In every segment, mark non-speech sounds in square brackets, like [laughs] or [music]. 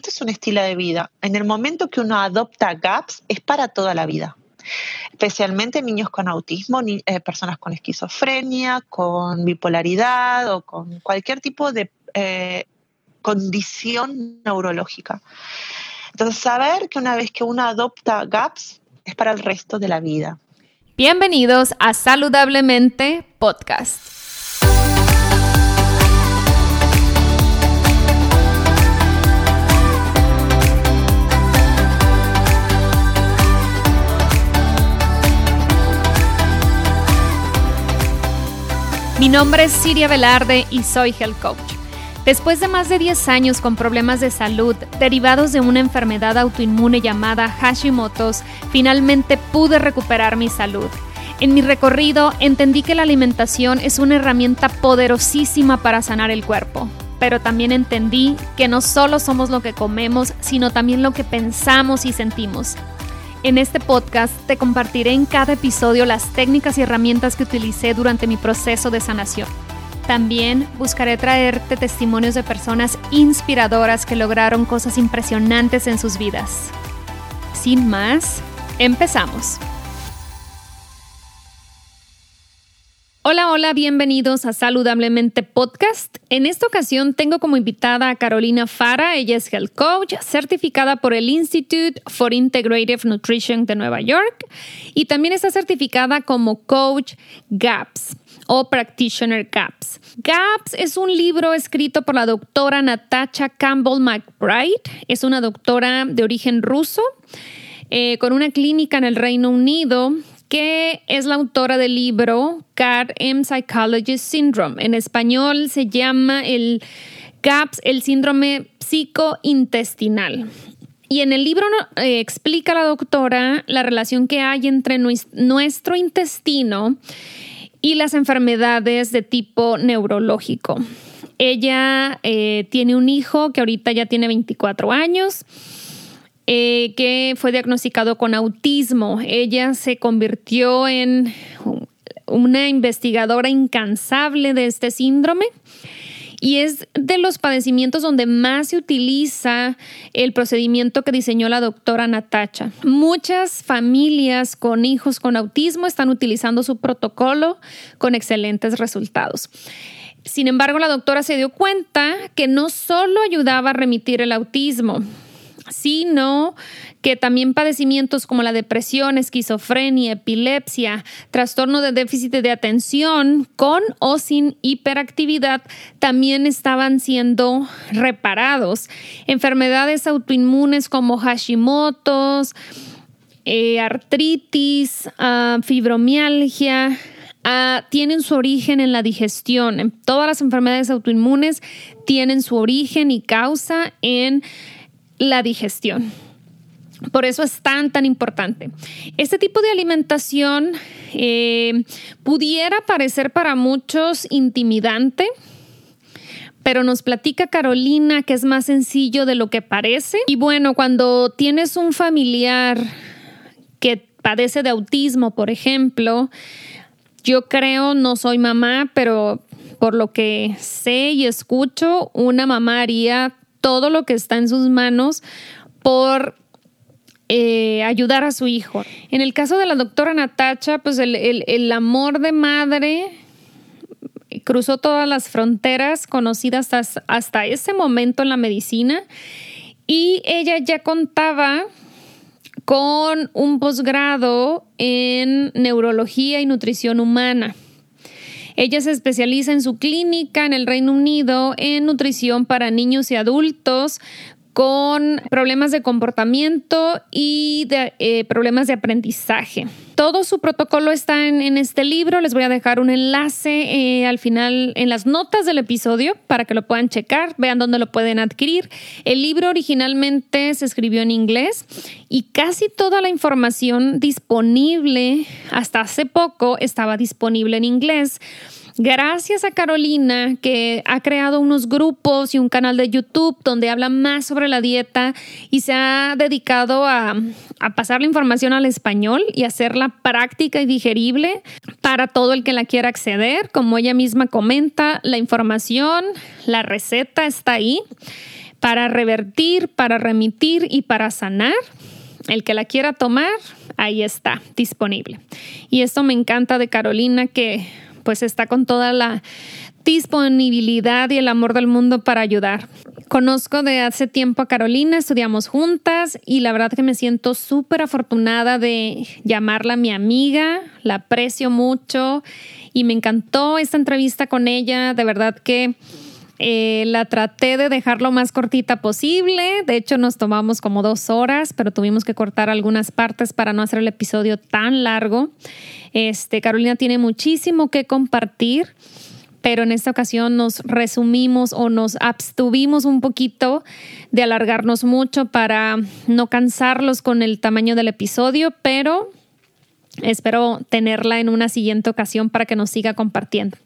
esto es un estilo de vida. En el momento que uno adopta GAPS es para toda la vida especialmente niños con autismo, eh, personas con esquizofrenia, con bipolaridad o con cualquier tipo de eh, condición neurológica. Entonces, saber que una vez que uno adopta GAPS es para el resto de la vida. Bienvenidos a Saludablemente Podcast. Mi nombre es Siria Velarde y soy Health Coach. Después de más de 10 años con problemas de salud derivados de una enfermedad autoinmune llamada Hashimoto's, finalmente pude recuperar mi salud. En mi recorrido entendí que la alimentación es una herramienta poderosísima para sanar el cuerpo, pero también entendí que no solo somos lo que comemos, sino también lo que pensamos y sentimos. En este podcast te compartiré en cada episodio las técnicas y herramientas que utilicé durante mi proceso de sanación. También buscaré traerte testimonios de personas inspiradoras que lograron cosas impresionantes en sus vidas. Sin más, empezamos. Hola, hola, bienvenidos a Saludablemente Podcast. En esta ocasión tengo como invitada a Carolina Fara, ella es Health Coach, certificada por el Institute for Integrative Nutrition de Nueva York y también está certificada como Coach GAPS o Practitioner GAPS. GAPS es un libro escrito por la doctora Natasha Campbell McBride, es una doctora de origen ruso. Eh, con una clínica en el Reino Unido que es la autora del libro CAR-M Psychologist Syndrome. En español se llama el CAPS, el síndrome psicointestinal. Y en el libro eh, explica la doctora la relación que hay entre nuestro intestino y las enfermedades de tipo neurológico. Ella eh, tiene un hijo que ahorita ya tiene 24 años eh, que fue diagnosticado con autismo. Ella se convirtió en una investigadora incansable de este síndrome y es de los padecimientos donde más se utiliza el procedimiento que diseñó la doctora Natacha. Muchas familias con hijos con autismo están utilizando su protocolo con excelentes resultados. Sin embargo, la doctora se dio cuenta que no solo ayudaba a remitir el autismo, sino que también padecimientos como la depresión, esquizofrenia, epilepsia, trastorno de déficit de atención con o sin hiperactividad también estaban siendo reparados. Enfermedades autoinmunes como Hashimoto's, eh, artritis, ah, fibromialgia, ah, tienen su origen en la digestión. Todas las enfermedades autoinmunes tienen su origen y causa en la digestión. Por eso es tan, tan importante. Este tipo de alimentación eh, pudiera parecer para muchos intimidante, pero nos platica Carolina que es más sencillo de lo que parece. Y bueno, cuando tienes un familiar que padece de autismo, por ejemplo, yo creo, no soy mamá, pero por lo que sé y escucho, una mamá haría todo lo que está en sus manos por eh, ayudar a su hijo. En el caso de la doctora Natacha, pues el, amor de madre cruzó todas las fronteras conocidas hasta, hasta ese momento en la medicina y ella ya contaba con un posgrado en neurología y nutrición humana. Ella se especializa en su clínica en el Reino Unido en nutrición para niños y adultos con problemas de comportamiento y eh, problemas de aprendizaje. Todo su protocolo está en, este libro. Les voy a dejar un enlace eh, al final en las notas del episodio para que lo puedan checar, vean dónde lo pueden adquirir. El libro originalmente se escribió en inglés y casi toda la información disponible hasta hace poco estaba disponible en inglés Gracias a Carolina, que ha creado unos grupos y un canal de YouTube donde habla más sobre la dieta y se ha dedicado a, pasar la información al español y hacerla práctica y digerible para todo el que la quiera acceder. Como ella misma comenta, la información, la receta está ahí para revertir, para remitir y para sanar. El que la quiera tomar, ahí está, disponible. Y esto me encanta de Carolina, que pues está con toda la disponibilidad y el amor del mundo para ayudar. Conozco de hace tiempo a Carolina, estudiamos juntas y la verdad que me siento súper afortunada de llamarla mi amiga, la aprecio mucho y me encantó esta entrevista con ella, de verdad que eh, la traté de dejar lo más cortita posible. De hecho, nos tomamos como dos horas, pero tuvimos que cortar algunas partes para no hacer el episodio tan largo. Este, Carolina tiene muchísimo que compartir, pero en esta ocasión nos resumimos o nos abstuvimos un poquito de alargarnos mucho para no cansarlos con el tamaño del episodio, pero Espero tenerla en una siguiente ocasión para que nos siga compartiendo.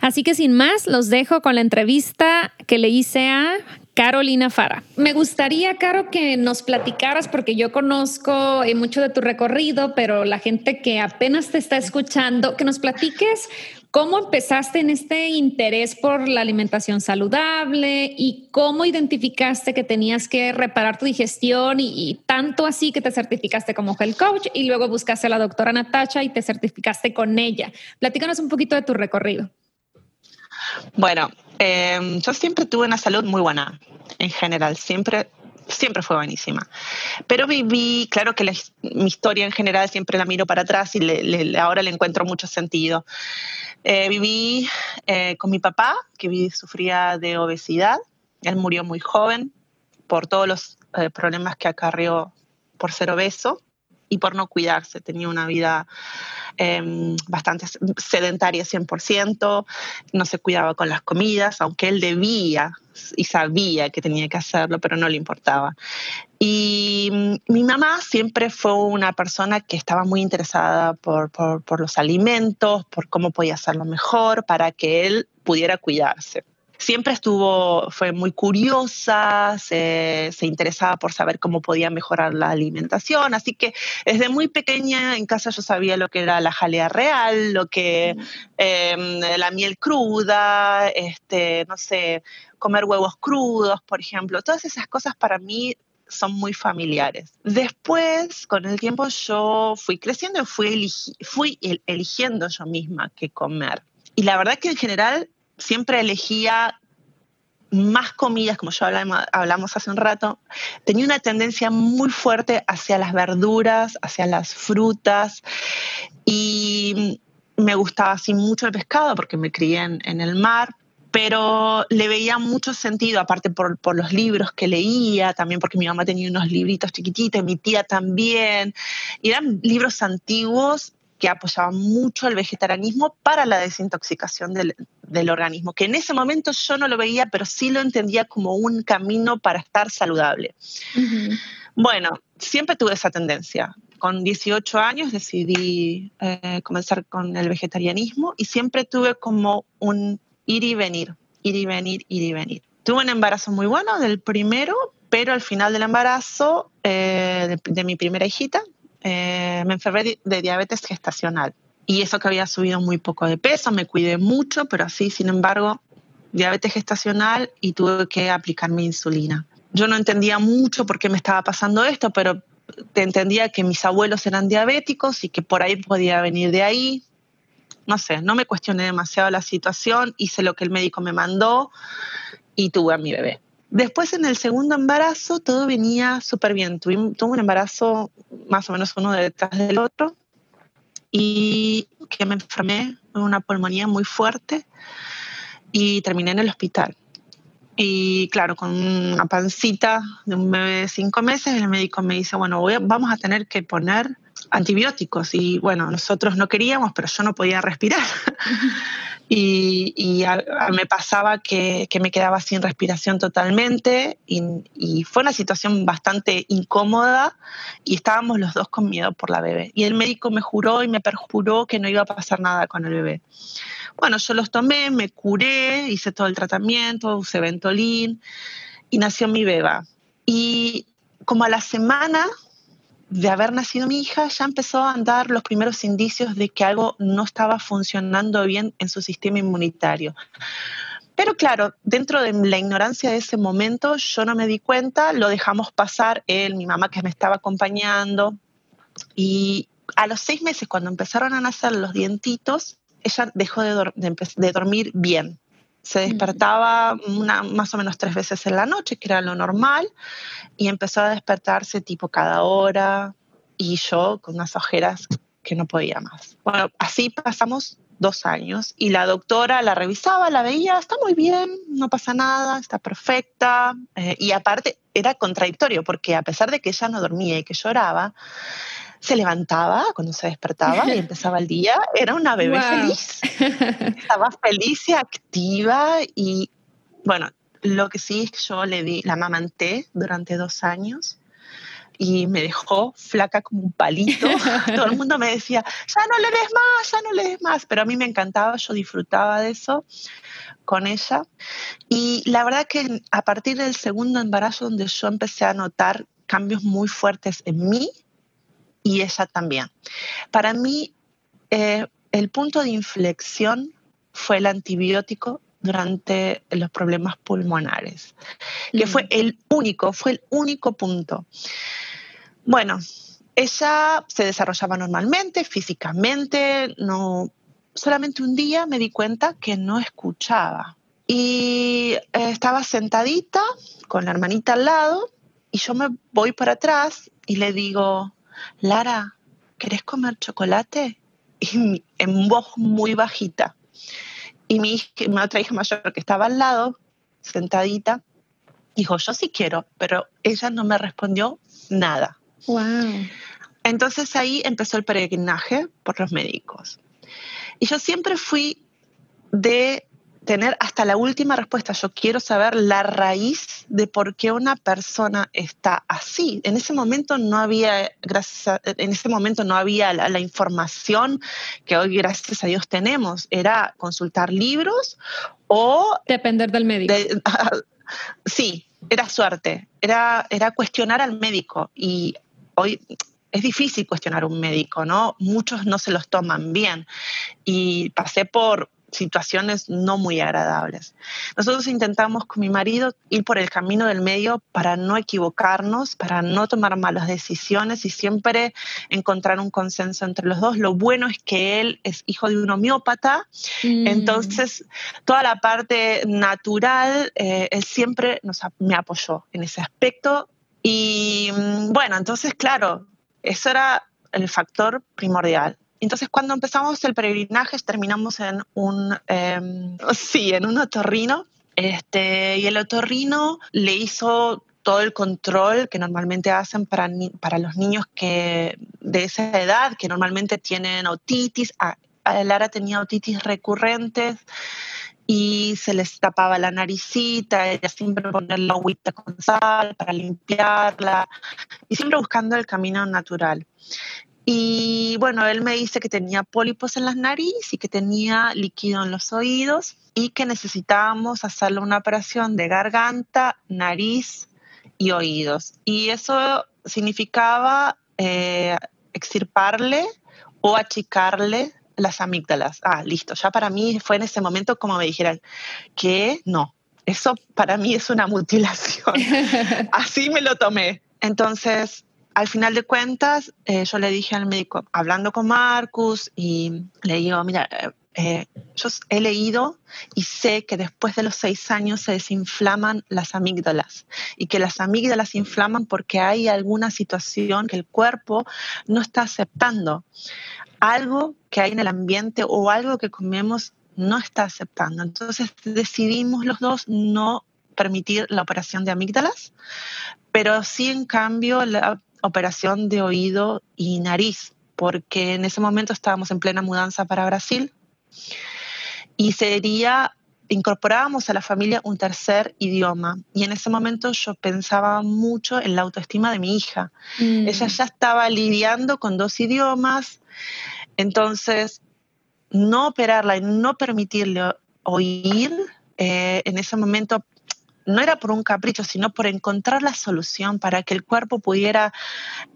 Así que sin más, los dejo con la entrevista que le hice a Carolina Fara. Me gustaría, Caro, que nos platicaras, porque yo conozco eh, mucho de tu recorrido, pero la gente que apenas te está escuchando, que nos platiques ¿Cómo empezaste en este interés por la alimentación saludable y cómo identificaste que tenías que reparar tu digestión y, tanto así que te certificaste como health coach y luego buscaste a la doctora Natacha y te certificaste con ella? Platícanos un poquito de tu recorrido. Bueno, em, yo siempre tuve una salud muy buena en general, siempre siempre fue buenísima. Pero viví, claro que mi historia en general siempre la miro para atrás y ahora le encuentro mucho sentido. Eh, viví eh, con mi papá, que sufría de obesidad. Él murió muy joven por todos los eh, problemas que acarreó por ser obeso y por no cuidarse. Tenía una vida em, bastante sedentaria 100%, no se cuidaba con las comidas, aunque él debía y sabía que tenía que hacerlo, pero no le importaba. Y mm, mi mamá siempre fue una persona que estaba muy interesada por, por los alimentos, por cómo podía hacerlo mejor para que él pudiera cuidarse siempre estuvo, fue muy curiosa, se, interesaba por saber cómo podía mejorar la alimentación, así que desde muy pequeña en casa yo sabía lo que era la jalea real, lo que em, la miel cruda, este, no sé, comer huevos crudos, por ejemplo, todas esas cosas para mí son muy familiares. Después, con el tiempo, yo fui creciendo y fui, fui eligiendo yo misma qué comer. Y la verdad que en general siempre elegía más comidas, como yo hablamos, hace un rato, tenía una tendencia muy fuerte hacia las verduras, hacia las frutas y me gustaba así mucho el pescado porque me crié en, el mar, pero le veía mucho sentido, aparte por, por, los libros que leía, también porque mi mamá tenía unos libritos chiquititos, mi tía también, y eran libros antiguos que apoyaban mucho el vegetarianismo para la desintoxicación del, del, organismo, que en ese momento yo no lo veía, pero sí lo entendía como un camino para estar saludable. Bueno, siempre tuve esa tendencia. Con 18 años decidí eh, comenzar con el vegetarianismo y siempre tuve como un ir y venir, ir y venir, ir y venir. Tuve un embarazo muy bueno del primero, pero al final del embarazo eh, de mi primera hijita, eh, me enfermé de diabetes gestacional. Y eso que había subido muy poco de peso, me cuidé mucho, pero así, sin embargo, diabetes gestacional y tuve que aplicarme insulina. Yo no entendía mucho por qué me estaba pasando esto, pero entendía que mis abuelos eran diabéticos y que por ahí podía venir de ahí. No sé, no me cuestioné demasiado la situación, hice lo que el médico me mandó y tuve a mi bebé. Después en el segundo embarazo todo venía súper bien. Tuve, un embarazo más o menos uno detrás del otro y que me enfermé con una pulmonía muy fuerte y terminé en el hospital. Y claro, con una pancita de un bebé de cinco meses, el médico me dice, bueno, vamos a tener que poner antibióticos. Y bueno, nosotros no queríamos, pero yo no podía respirar. [laughs] y, me pasaba que, me quedaba sin respiración totalmente y, fue una situación bastante incómoda y estábamos los dos con miedo por la bebé. Y el médico me juró y me perjuró que no iba a pasar nada con el bebé. Bueno, yo los tomé, me curé, hice todo el tratamiento, usé Ventolin y nació mi beba. Y como a la semana de haber nacido mi hija, ya empezó a andar los primeros indicios de que algo no estaba funcionando bien en su sistema inmunitario. Pero claro, dentro de la ignorancia de ese momento, yo no me di cuenta, lo dejamos pasar él, mi mamá que me estaba acompañando. Y a los seis meses, cuando empezaron a nacer los dientitos, ella dejó de, de dormir bien. Se despertaba más o menos tres veces en la noche, que era lo normal, y empezó a despertarse tipo cada hora, y yo con unas ojeras que no podía más. Bueno, así pasamos dos años y la doctora la revisaba, la veía, está muy bien, no pasa nada, está perfecta. Eh, y aparte era contradictorio porque a pesar de que ella no dormía y que lloraba, se levantaba cuando se despertaba y empezaba el día, era una bebé feliz. Estaba feliz y activa y bueno, lo que sí es que yo le di, la amamanté durante dos años y me dejó flaca como un palito. [laughs] Todo el mundo me decía, ya no le des más, ya no le des más, pero a mí me encantaba, yo disfrutaba de eso con ella. Y la verdad que a partir del segundo embarazo donde yo empecé a notar cambios muy fuertes en mí y ella también. Para mí, eh, el punto de inflexión fue el antibiótico durante los problemas pulmonares, que fue mm. el único, fue el único punto. Bueno, ella se desarrollaba normalmente, físicamente, no, solamente un día me di cuenta que no escuchaba. Y eh, estaba sentadita con la hermanita al lado y yo me voy para atrás y le digo, Lara, ¿querés comer chocolate? Y en voz muy bajita. Y mi, mi otra hija mayor que estaba al lado, sentadita, dijo, yo sí quiero, pero ella no me respondió nada. Wow. Entonces ahí empezó el peregrinaje por los médicos. Y yo siempre fui de tener hasta la última respuesta. Yo quiero saber la raíz de por qué una persona está así. En ese momento no había, gracias en ese momento no había la, información que hoy, gracias a Dios, tenemos. Era consultar libros o depender del médico. [laughs] sí, era suerte. Era, era cuestionar al médico y hoy es difícil cuestionar a un médico, ¿no? Muchos no se los toman bien. Y pasé por situaciones no muy agradables. Nosotros intentamos con mi marido ir por el camino del medio para no equivocarnos, para no tomar malas decisiones y siempre encontrar un consenso entre los dos. Lo bueno es que él es hijo de un homeópata, mm. entonces toda la parte natural, eh, él siempre nos, me apoyó en ese aspecto y mm, bueno, entonces, claro, eso era el factor primordial. Entonces, cuando empezamos el peregrinaje, terminamos en un, em, sí, en un otorrino, este, y el otorrino le hizo todo el control que normalmente hacen para, para los niños que de esa edad, que normalmente tienen otitis. Ah, Lara tenía otitis recurrentes y se les tapaba la naricita, ella siempre ponerle agüita con sal para limpiarla y siempre buscando el camino natural. Y bueno, él me dice que tenía pólipos en las narices y que tenía líquido en los oídos y que necesitábamos hacerle una operación de garganta, nariz y oídos. Y eso significaba eh, extirparle o achicarle las amígdalas. Ah, listo. Ya para mí fue en ese momento como me dijeran que no, eso para mí es una mutilación. [laughs] Así me lo tomé. Entonces, al final de cuentas, eh, yo le dije al médico, hablando con Marcus, y le digo, mira, eh, eh, yo he leído y sé que después de los seis años se desinflaman las amígdalas y que las amígdalas inflaman porque hay alguna situación que el cuerpo no está aceptando algo que hay en el ambiente o algo que comemos no está aceptando. Entonces decidimos los dos no permitir la operación de amígdalas, pero sí en cambio la operación de oído y nariz, porque en ese momento estábamos en plena mudanza para Brasil y sería incorporábamos a la familia un tercer idioma y en ese momento yo pensaba mucho en la autoestima de mi hija. Mm. Ella ya estaba lidiando con dos idiomas, entonces no operarla y no permitirle oír eh, en ese momento no era por un capricho, sino por encontrar la solución para que el cuerpo pudiera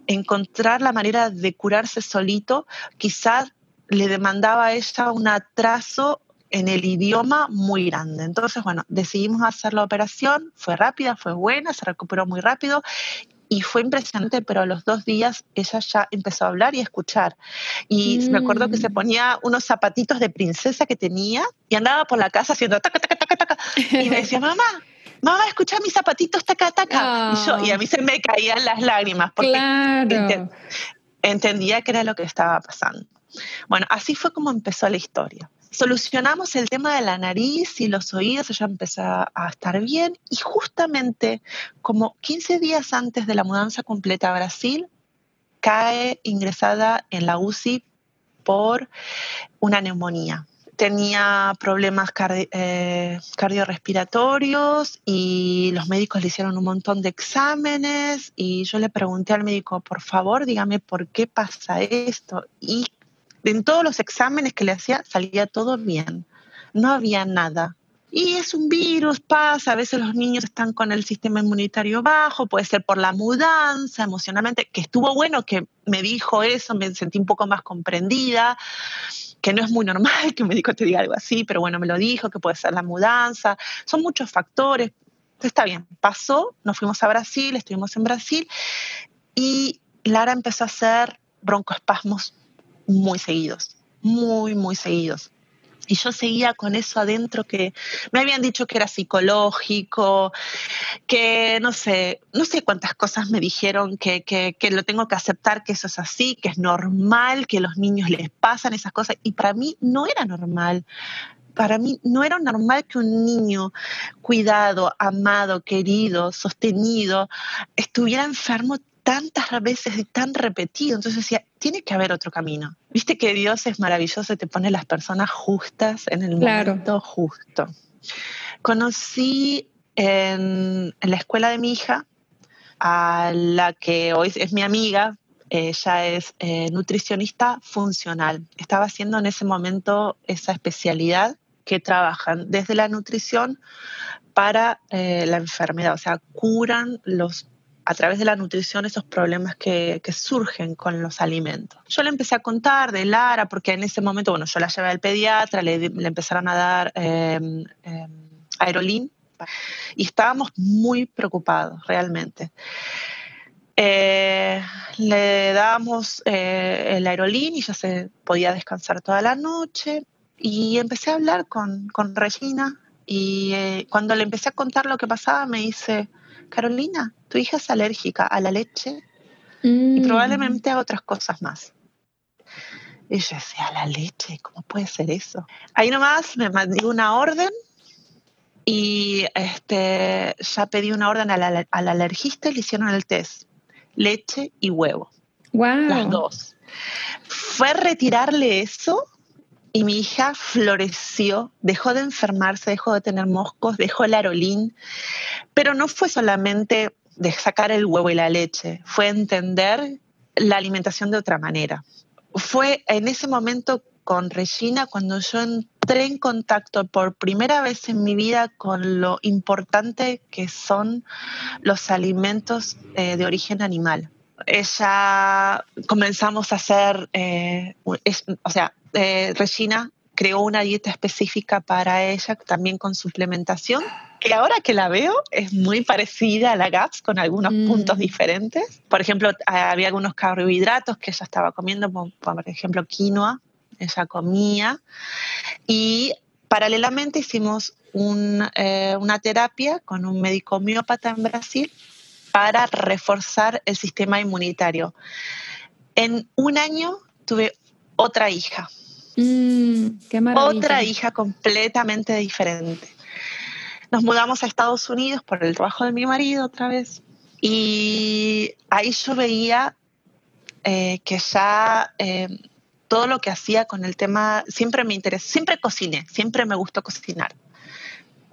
encontrar la manera de curarse solito, quizás le demandaba a ella un atraso en el idioma muy grande. Entonces, bueno, decidimos hacer la operación, fue rápida, fue buena, se recuperó muy rápido y fue impresionante, pero a los dos días ella ya empezó a hablar y a escuchar. Y me acuerdo que se mm. ponía unos zapatitos de princesa que tenía y andaba por la casa haciendo taca, taca, taca, taca. Y me decía, mamá, mamá, escucha mis zapatitos taca, taca. Y, yo, y a mí se me caían las lágrimas porque entendía que era lo que estaba pasando. Bueno, así fue como empezó la historia. Solucionamos el tema de la nariz y los oídos, ella empezó a estar bien y justamente como 15 días antes de la mudanza completa a Brasil, cae ingresada en la UCI por una neumonía. Tenía problemas eh, cardiorrespiratorios y los médicos le hicieron un montón de exámenes y yo le pregunté al médico, por favor, dígame por qué pasa esto. Y en todos los exámenes que le hacía salía todo bien, no había nada. Y es un virus, pasa, a veces los niños están con el sistema inmunitario bajo, puede ser por la mudanza emocionalmente, que estuvo bueno que me dijo eso, me sentí un poco más comprendida, que no es muy normal que un médico te diga algo así, pero bueno, me lo dijo, que puede ser la mudanza, son muchos factores. está bien, pasó, nos fuimos a Brasil, estuvimos en Brasil y Lara empezó a hacer broncoespasmos muy seguidos, muy, muy seguidos. Y yo seguía con eso adentro que me habían dicho que era psicológico, que no sé, no sé cuántas cosas me dijeron, que, que, que, lo tengo que aceptar, que eso es así, que es normal, que los niños les pasan esas cosas. Y para mí no era normal. Para mí no era normal que un niño cuidado, amado, querido, sostenido, estuviera enfermo tantas veces y tan repetido. Entonces decía, tiene que haber otro camino. Viste que Dios es maravilloso y te pone las personas justas en el momento justo. Conocí en, la escuela de mi hija a la que hoy es mi amiga, ella es eh, nutricionista funcional. Estaba haciendo en ese momento esa especialidad que trabajan desde la nutrición para eh, la enfermedad, o sea, curan los a través de la nutrición esos problemas que, surgen con los alimentos. Yo le empecé a contar de Lara, porque en ese momento, bueno, yo la llevé al pediatra, le, empezaron a dar eh, eh, aerolín y estábamos muy preocupados realmente. Eh, le dábamos el aerolín y ya se podía descansar toda la noche y empecé a hablar con, con Regina y cuando le empecé a contar lo que pasaba me dice, Carolina, tu hija es alérgica a la leche y mm. probablemente a otras cosas más. Y yo decía, a la leche, ¿cómo puede ser eso? Ahí nomás me mandé una orden y este, ya pedí una orden al, alergista y le hicieron el test. Leche y huevo. Wow. Las dos. Fue retirarle eso y mi hija floreció, dejó de enfermarse, dejó de tener moscos, dejó el arolín, pero no fue solamente de sacar el huevo y la leche, fue entender la alimentación de otra manera. Fue en ese momento con Regina cuando yo entré en contacto por primera vez en mi vida con lo importante que son los alimentos eh, de origen animal. Ella comenzamos a hacer, eh, o sea, eh, Regina creó una dieta específica para ella, también con suplementación, que ahora que la veo es muy parecida a la GAPS con algunos mm. puntos diferentes. Por ejemplo, había algunos carbohidratos que ella estaba comiendo, por ejemplo, quinoa, ella comía. Y paralelamente hicimos eh, una terapia con un médico homeópata en Brasil para reforzar el sistema inmunitario. En un año tuve otra hija. Mm, Otra hija completamente diferente. Nos mudamos a Estados Unidos por el trabajo de mi marido otra vez. Y ahí yo veía eh, que ya eh, todo lo que hacía con el tema, siempre me interesó, siempre cociné, siempre me gustó cocinar.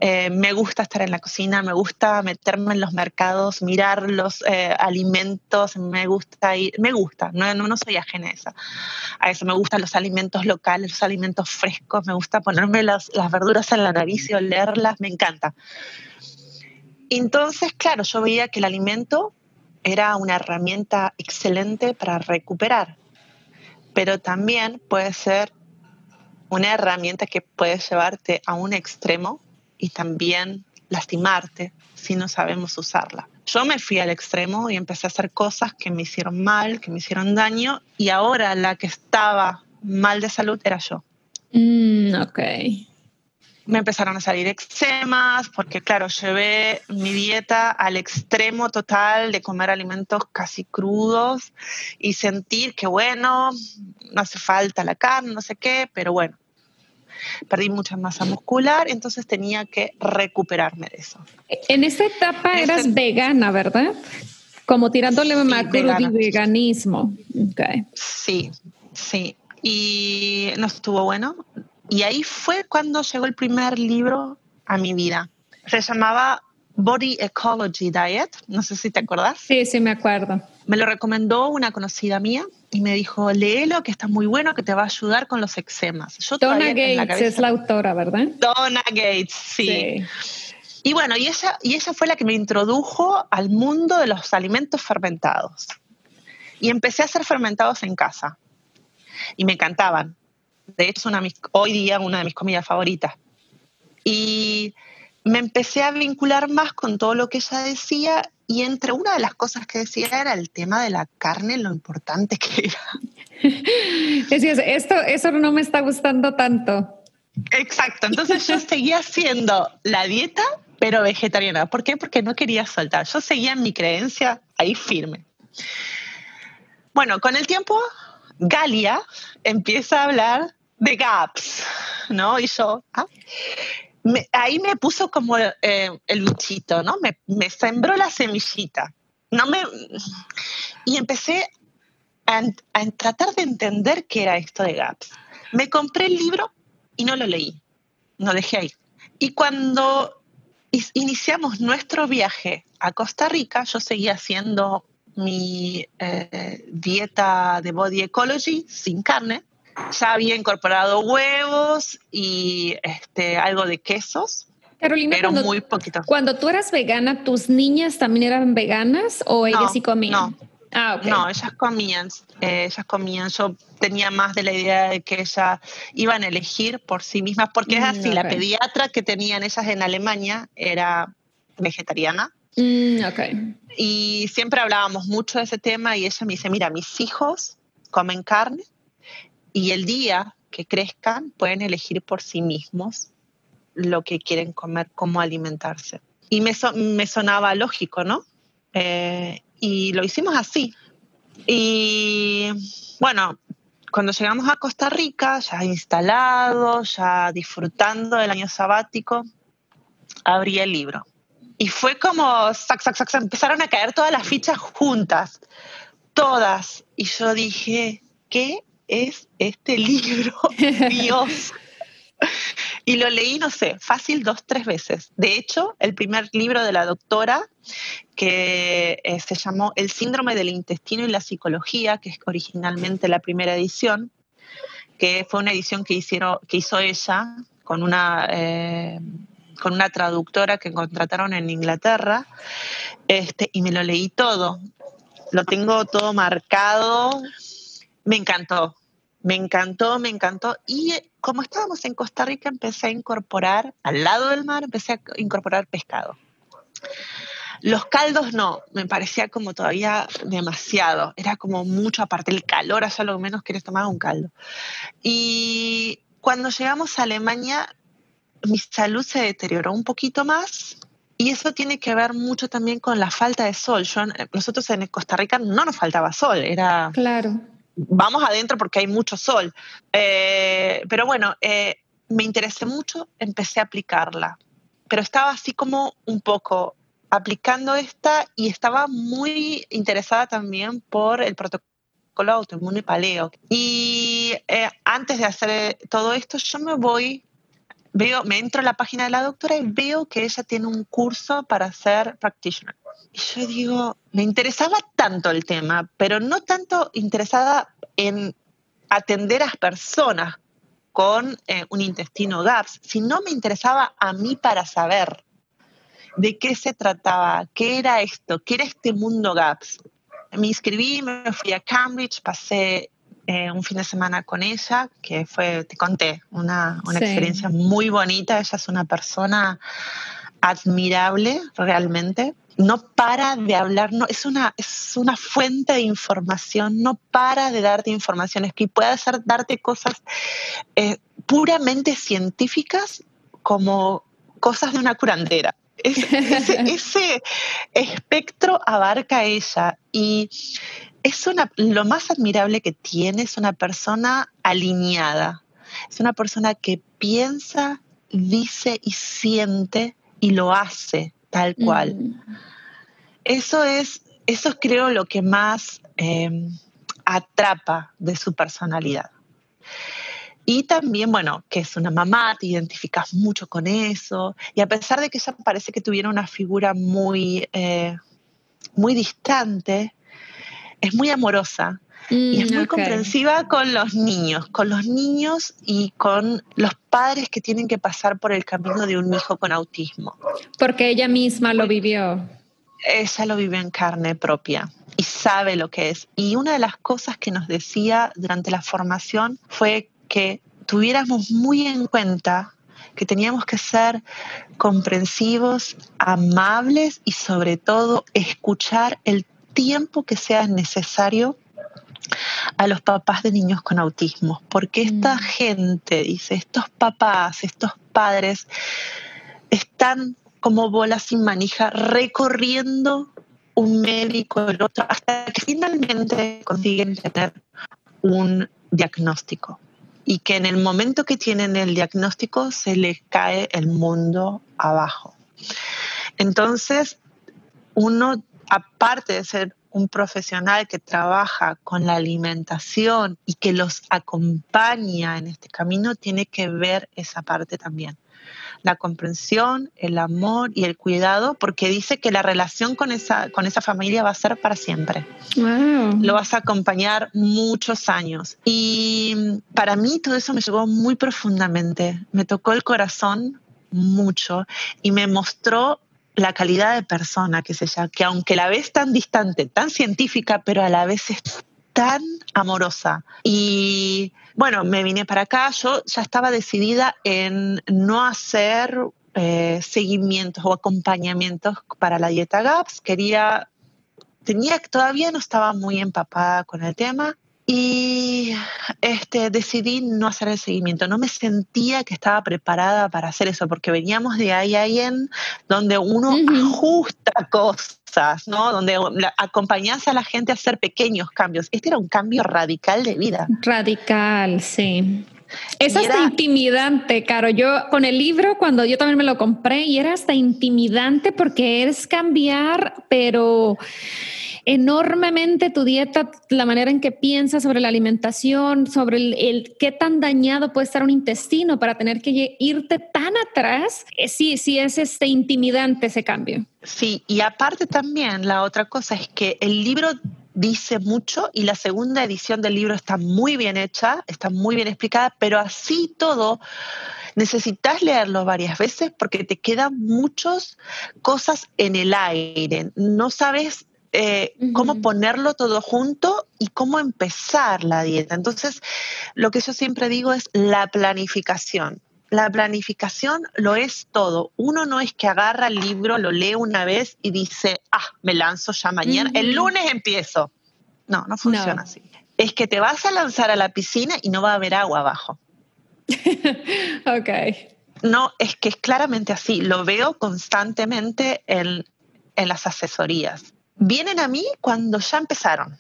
Eh, me gusta estar en la cocina, me gusta meterme en los mercados, mirar los eh, alimentos, me gusta ir, me gusta, no, no, soy ajena a eso. A eso me gustan los alimentos locales, los alimentos frescos, me gusta ponerme las, las verduras en la nariz y olerlas, me encanta. Entonces, claro, yo veía que el alimento era una herramienta excelente para recuperar, pero también puede ser una herramienta que puede llevarte a un extremo y también lastimarte si no sabemos usarla. Yo me fui al extremo y empecé a hacer cosas que me hicieron mal, que me hicieron daño, y ahora la que estaba mal de salud era yo. Mm, ok. Me empezaron a salir eczemas, porque claro, llevé mi dieta al extremo total de comer alimentos casi crudos y sentir que, bueno, no hace falta la carne, no sé qué, pero bueno, perdí mucha masa muscular, entonces tenía que recuperarme de eso. En esa etapa eras vegana, ¿verdad? Como tirándole sí, macro y veganismo. Okay. Sí, sí. Y no estuvo bueno. Y ahí fue cuando llegó el primer libro a mi vida. Se llamaba Body Ecology Diet. No sé si te acordás. Sí, sí, me acuerdo. Me lo recomendó una conocida mía y me dijo, léelo, que está muy bueno, que te va a ayudar con los eczemas. Yo Donna Gates es la autora, ¿verdad? Donna Gates, sí. Y bueno, y ella, y ella fue la que me introdujo al mundo de los alimentos fermentados. Y empecé a hacer fermentados en casa. Y me encantaban. De hecho, es una hoy día una de mis comidas favoritas. Y me empecé a vincular más con todo lo que ella decía y entre una de las cosas que decía era el tema de la carne, lo importante que era. [laughs] Decías, esto, eso no me está gustando tanto. Exacto, entonces yo seguía haciendo la dieta, pero vegetariana. ¿Por qué? Porque no quería soltar. Yo seguía en mi creencia ahí firme. Bueno, con el tiempo, Galia empieza a hablar de gaps, ¿no? Y yo, ¿ah? Ahí me puso como eh, el bichito, ¿no? Me, sembró la semillita. No me, y empecé a, tratar de entender qué era esto de GAPS. Me compré el libro y no lo leí, no dejé ahí. Y cuando iniciamos nuestro viaje a Costa Rica, yo seguía haciendo mi eh, dieta de body ecology sin carne ya había incorporado huevos y este, algo de quesos. Carolina, pero muy poquito. Cuando tú eras vegana, ¿tus niñas también eran veganas o ellas sí comían? No, ah, no, ellas comían, eh, ellas comían. Yo tenía más de la idea de que ellas iban a elegir por sí mismas, porque es mm, así, la pediatra que tenían ellas en Alemania era vegetariana. Mm, okay. Y siempre hablábamos mucho de ese tema y ella me dice, mira, mis hijos comen carne, y el día que crezcan pueden elegir por sí mismos lo que quieren comer, cómo alimentarse. Y me, sonaba lógico, ¿no? Eh, y lo hicimos así. Y bueno, cuando llegamos a Costa Rica, ya instalado, ya disfrutando del año sabático, abrí el libro. Y fue como, sac, sac, sac, empezaron a caer todas las fichas juntas, todas. Y yo dije, ¿qué es este libro? [laughs] Dios. y lo leí, no sé, fácil dos, tres veces. De hecho, el primer libro de la doctora, que eh, se llamó El síndrome del intestino y la psicología, que es originalmente la primera edición, que fue una edición que, hicieron, que hizo ella con una, eh, con una traductora que contrataron en Inglaterra, este, y me lo leí todo. Lo tengo todo marcado. Me encantó, me encantó, me encantó. Y eh, como estábamos en Costa Rica, empecé a incorporar, al lado del mar, empecé a incorporar pescado. Los caldos no, me parecía como todavía demasiado, era como mucho, aparte el calor, allá lo menos quieres tomar un caldo. Y cuando llegamos a Alemania, mi salud se deterioró un poquito más y eso tiene que ver mucho también con la falta de sol. nosotros en Costa Rica no nos faltaba sol, era... Claro vamos adentro porque hay mucho sol. Eh, pero bueno, eh, me interesé mucho, empecé a aplicarla, pero estaba así como un poco aplicando esta y estaba muy interesada también por el protocolo autoinmune paleo. Y eh, antes de hacer todo esto, yo me voy, veo, me entro a la página de la doctora y veo que ella tiene un curso para ser practitioner. Y yo digo, me interesaba tanto el tema, pero no tanto interesada en atender a personas con eh, un intestino GAPS, sino me interesaba a mí para saber de qué se trataba, qué era esto, qué era este mundo GAPS. Me inscribí, me fui a Cambridge, pasé eh, un fin de semana con ella, que fue, te conté, una, una experiencia muy bonita. Ella es una persona admirable realmente. No para de hablar, no, es, una, es una fuente de información, no para de darte informaciones que puede hacer darte cosas eh, puramente científicas como cosas de una curandera. [laughs] ese, espectro abarca ella y es una, lo más admirable que tiene es una persona alineada, es una persona que piensa, dice y siente y lo hace tal cual. Mm. Eso es, eso es creo lo que más em, atrapa de su personalidad. Y también, bueno, que es una mamá, te identificas mucho con eso. Y a pesar de que ella parece que tuviera una figura muy, eh, muy distante, es muy amorosa y es muy mm, comprensiva con los niños, con los niños y con los padres que tienen que pasar por el camino de un hijo con autismo. Porque ella misma lo vivió. Ella lo vive en carne propia y sabe lo que es. Y una de las cosas que nos decía durante la formación fue que tuviéramos muy en cuenta que teníamos que ser comprensivos, amables y sobre todo escuchar el tiempo que sea necesario a los papás de niños con autismo, porque esta mm. gente, dice, estos papás, estos padres, están como bolas sin manija recorriendo un médico, el otro, hasta que finalmente consiguen tener un diagnóstico y que en el momento que tienen el diagnóstico se les cae el mundo abajo. Entonces, uno, aparte de ser un profesional que trabaja con la alimentación y que los acompaña en este camino, tiene que ver esa parte también la comprensión, el amor y el cuidado, porque dice que la relación con esa, con esa familia va a ser para siempre. Lo vas a acompañar muchos años. Y para mí todo eso me llegó muy profundamente, me tocó el corazón mucho y me mostró la calidad de persona que es ella, que aunque la ves tan distante, tan científica, pero a la vez es tan amorosa. Y bueno, me vine para acá, yo ya estaba decidida en no hacer eh, seguimientos o acompañamientos para la dieta GAPS, quería, tenía, todavía no estaba muy empapada con el tema y este, decidí no hacer el seguimiento. No me sentía que estaba preparada para hacer eso, porque veníamos de ahí a en donde uno ajusta cosas, ¿no? Donde acompañas a la gente a hacer pequeños cambios. Este era un cambio radical de vida. Radical, sí. Es hasta intimidante, Caro. Yo con el libro, cuando yo también me lo compré, y era hasta intimidante porque es cambiar, pero enormemente tu dieta, la manera en que piensas sobre la alimentación, sobre el, qué tan dañado puede estar un intestino para tener que irte tan atrás. Eh, sí, sí es este intimidante ese cambio. Sí, y aparte también la otra cosa es que el libro dice mucho y la segunda edición del libro está muy bien hecha, está muy bien explicada, pero así todo necesitas leerlo varias veces porque te quedan muchas cosas en el aire. No sabes eh, cómo ponerlo todo junto y cómo empezar la dieta. Entonces, lo que yo siempre digo es la planificación. La planificación lo es todo. Uno no es que agarra el libro, lo lee una vez y dice, ah, me lanzo ya mañana, el lunes empiezo. No, no funciona así. Es que te vas a lanzar a la piscina y no va a haber agua abajo. [laughs] ok. No, es que es claramente así. Lo veo constantemente en, en las asesorías vienen a mí cuando ya empezaron.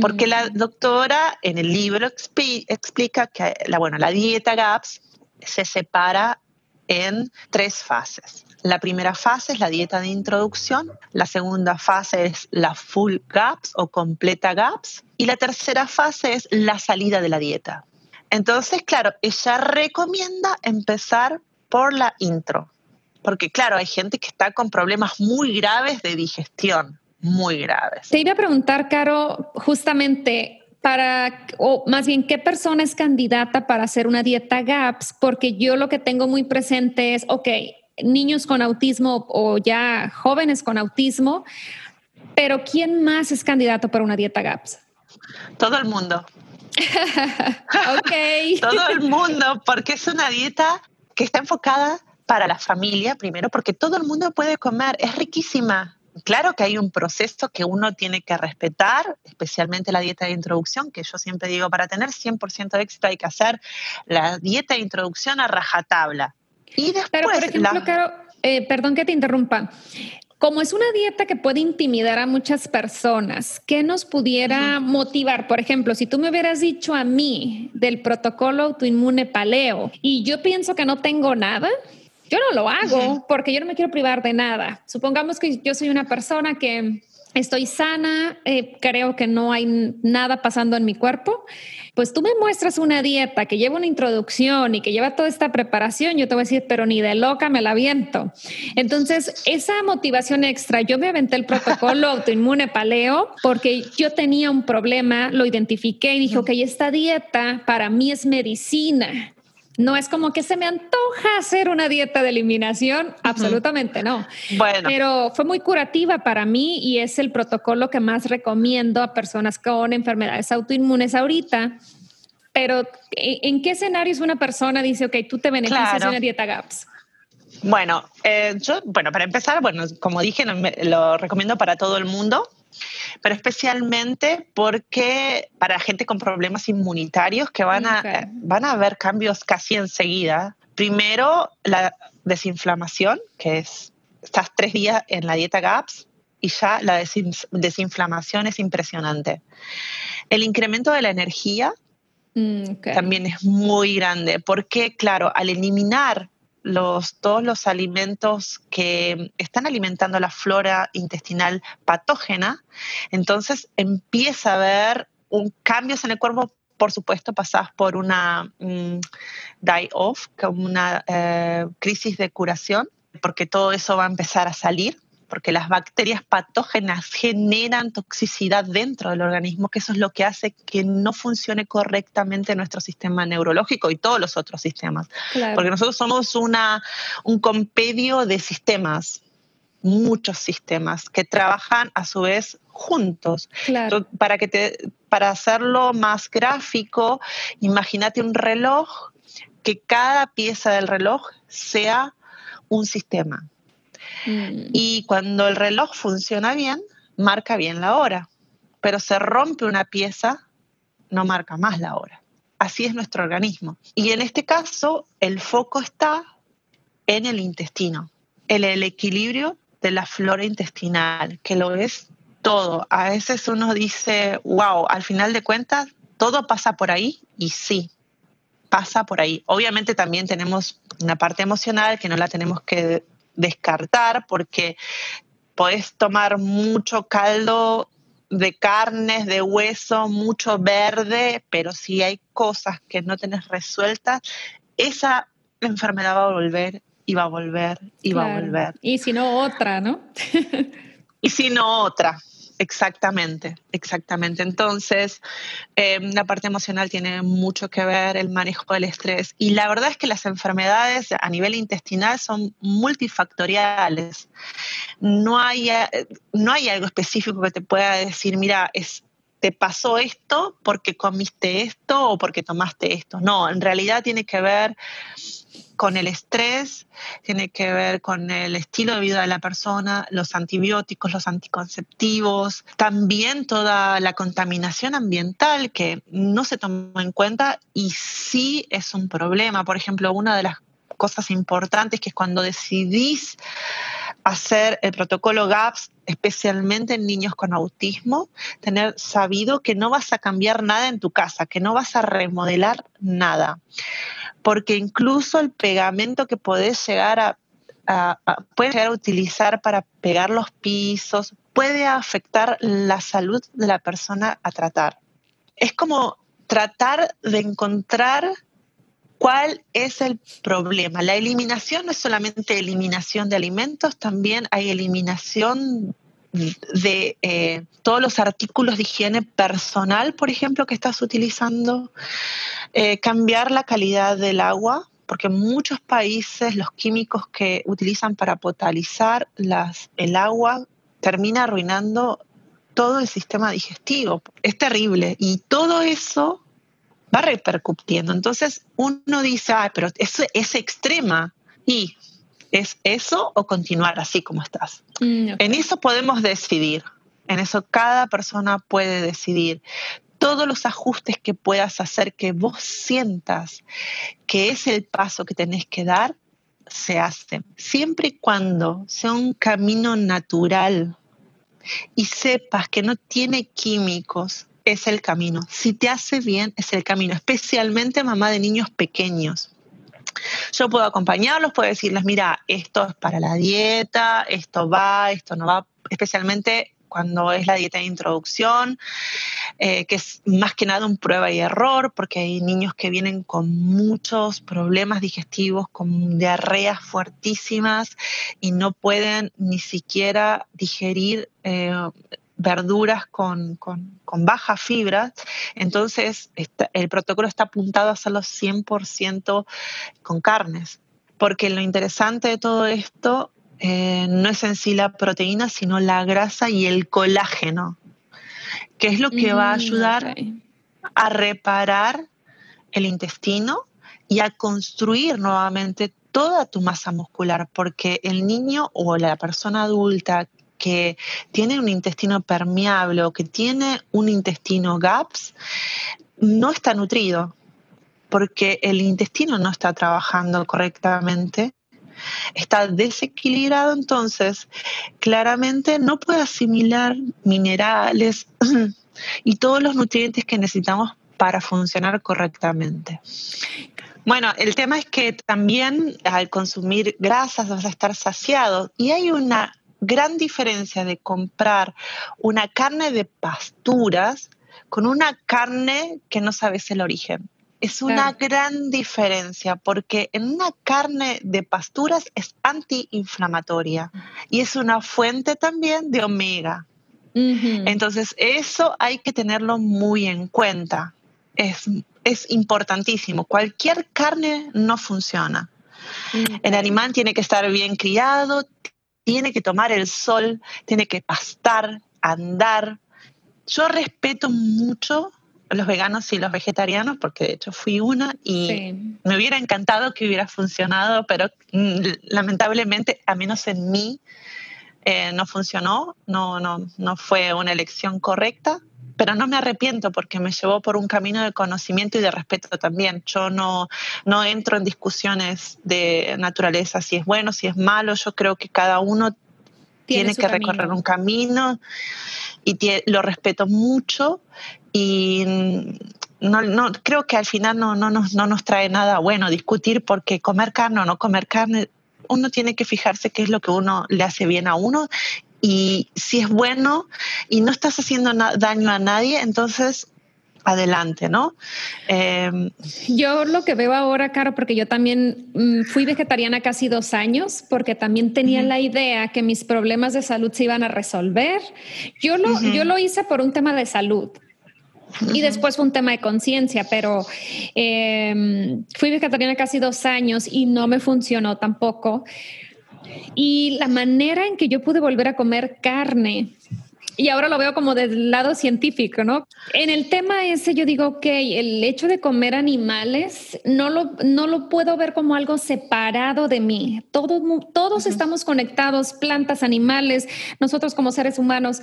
Porque la mm. doctora en el libro explica que la, bueno, la dieta GAPS se separa en tres fases. La primera fase es la dieta de introducción, la segunda fase es la full GAPS o completa GAPS y la tercera fase es la salida de la dieta. Entonces, claro, ella recomienda empezar por la intro, porque claro, hay gente que está con problemas muy graves de digestión muy graves. Te iba a preguntar, Caro, justamente para, o más bien, ¿qué persona es candidata para hacer una dieta GAPS? Porque yo lo que tengo muy presente es, ok, niños con autismo o ya jóvenes con autismo, pero ¿quién más es candidato para una dieta GAPS? Todo el mundo. [laughs] ok. [laughs] todo el mundo, porque es una dieta que está enfocada para la familia, primero, porque todo el mundo puede comer, es riquísima. Claro que hay un proceso que uno tiene que respetar, especialmente la dieta de introducción, que yo siempre digo, para tener 100% de éxito hay que hacer la dieta de introducción a rajatabla. Y después... Pero, por ejemplo, Caro, eh, perdón que te interrumpa. Como es una dieta que puede intimidar a muchas personas, ¿qué nos pudiera motivar? Por ejemplo, si tú me hubieras dicho a mí del protocolo autoinmune paleo y yo pienso que no tengo nada, yo no lo hago porque yo no me quiero privar de nada. Supongamos que yo soy una persona que estoy sana, eh, creo que no hay nada pasando en mi cuerpo, pues tú me muestras una dieta que lleva una introducción y que lleva toda esta preparación, yo te voy a decir, pero ni de loca me la aviento. Entonces, esa motivación extra, yo me aventé el protocolo [laughs] autoinmune paleo porque yo tenía un problema, lo identifiqué y dije, ok, esta dieta para mí es medicina. No es como que se me antoja hacer una dieta de eliminación, absolutamente no. Bueno. Pero fue muy curativa para mí y es el protocolo que más recomiendo a personas con enfermedades autoinmunes ahorita. Pero ¿en qué escenario es una persona dice, ok, tú te beneficias de una dieta GAPS? Bueno, eh, yo, bueno, para empezar, bueno, como dije, lo recomiendo para todo el mundo pero especialmente porque para gente con problemas inmunitarios que van a, van a ver cambios casi enseguida. Primero, la desinflamación, que es, estás tres días en la dieta GAPS y ya la desinflamación es impresionante. El incremento de la energía mm, también es muy grande, porque claro, al eliminar los, todos los alimentos que están alimentando la flora intestinal patógena, entonces empieza a haber un cambios en el cuerpo, por supuesto, pasas por una mm, die-off, como una eh, crisis de curación, porque todo eso va a empezar a salir porque las bacterias patógenas generan toxicidad dentro del organismo, que eso es lo que hace que no funcione correctamente nuestro sistema neurológico y todos los otros sistemas. Porque nosotros somos una, un compendio de sistemas, muchos sistemas que trabajan a su vez juntos. para, que te, para hacerlo más gráfico, imagínate un reloj que cada pieza del reloj sea un sistema Mm. Y cuando el reloj funciona bien, marca bien la hora, pero se rompe una pieza, no marca más la hora. Así es nuestro organismo. Y en este caso, el foco está en el intestino, en el equilibrio de la flora intestinal, que lo es todo. A veces uno dice, wow, al final de cuentas, todo pasa por ahí y sí, pasa por ahí. Obviamente también tenemos una parte emocional que no la tenemos que descartar porque podés tomar mucho caldo de carnes, de hueso, mucho verde, pero si hay cosas que no tenés resueltas, esa enfermedad va a volver y va a volver y va a volver. Y si no otra, ¿no? [laughs] y si no otra. Exactamente, exactamente. Entonces, eh, la parte emocional tiene mucho que ver, el manejo del estrés. Y la verdad es que las enfermedades a nivel intestinal son multifactoriales. No hay, eh, no hay algo específico que te pueda decir, mira, es, te pasó esto porque comiste esto o porque tomaste esto. No, en realidad tiene que ver con el estrés, tiene que ver con el estilo de vida de la persona, los antibióticos, los anticonceptivos, también toda la contaminación ambiental que no se toma en cuenta y sí es un problema. Por ejemplo, una de las cosas importantes que es cuando decidís hacer el protocolo GAPS, especialmente en niños con autismo, tener sabido que no vas a cambiar nada en tu casa, que no vas a remodelar nada porque incluso el pegamento que a, llegar a utilizar para pegar los pisos puede afectar la salud de la persona a tratar. Es como tratar de encontrar cuál es el problema. La eliminación no es solamente eliminación de alimentos, también hay eliminación de eh, todos los artículos de higiene personal, por ejemplo, que estás utilizando, eh, cambiar la calidad del agua, porque en muchos países los químicos que utilizan para potabilizar las, el agua termina arruinando todo el sistema digestivo. Es terrible. Y todo eso va repercutiendo. Entonces uno dice, pero eso es extrema. Y es eso o continuar así como estás. Mm, en eso podemos decidir. En eso cada persona puede decidir todos los ajustes que puedas hacer, que vos sientas que es el paso que tenés que dar, se hacen. Siempre y cuando sea un camino natural y sepas que no tiene químicos, es el camino. Si te hace bien, es el camino, especialmente mamá de niños pequeños. Yo puedo acompañarlos, puedo decirles, mira, esto es para la dieta, esto va, esto no va, especialmente cuando es la dieta de introducción, eh, que es más que nada un prueba y error, porque hay niños que vienen con muchos problemas digestivos, con diarreas fuertísimas y no pueden ni siquiera digerir. Eh, verduras con, con, bajas fibras, entonces el protocolo está apuntado a hacerlo 100% con carnes, porque lo interesante de todo esto eh, no es en sí la proteína, sino la grasa y el colágeno, que es lo que va a mm, ayudar a reparar el intestino y a construir nuevamente toda tu masa muscular, porque el niño o la persona adulta que tiene un intestino permeable o que tiene un intestino GAPS, no está nutrido, porque el intestino no está trabajando correctamente está desequilibrado, entonces claramente no puede asimilar minerales [clears throat] y todos los nutrientes que necesitamos para funcionar correctamente. Bueno, el tema es que también al consumir grasas vas a estar saciado y hay una gran diferencia de comprar una carne de pasturas con una carne que no sabes el origen. Es una gran diferencia porque en una carne de pasturas es antiinflamatoria y es una fuente también de omega. Entonces, eso hay que tenerlo muy en cuenta. Es, es importantísimo. Cualquier carne no funciona. El animal tiene que estar bien criado, tiene que tomar el sol, tiene que pastar, andar. Yo respeto mucho los veganos y los vegetarianos, porque de hecho fui una y me hubiera encantado que hubiera funcionado, pero mm, lamentablemente, a menos en mí, eh, no funcionó, no, no, no fue una elección correcta, pero no me arrepiento porque me llevó por un camino de conocimiento y de respeto también. Yo no, no entro en discusiones de naturaleza, si es bueno, si es malo, yo creo que cada uno tiene, que recorrer un camino y lo respeto mucho y no, no, creo que al final no, no, nos, no nos trae nada bueno discutir porque comer carne o no comer carne, uno tiene que fijarse qué es lo que uno le hace bien a uno y si es bueno y no estás haciendo daño a nadie, entonces adelante, ¿no? Em, yo lo que veo ahora, Caro, porque yo también mm, fui vegetariana casi dos años, porque también tenía la idea que mis problemas de salud se iban a resolver. Yo lo, yo lo hice por un tema de salud. Y después fue un tema de conciencia, pero em, fui vegetariana casi dos años y no me funcionó tampoco. Y la manera en que yo pude volver a comer carne y ahora lo veo como del lado científico, ¿no? En el tema ese yo digo, ok, el hecho de comer animales no lo, no lo puedo ver como algo separado de mí. Todos, todos estamos conectados, plantas, animales, nosotros como seres humanos.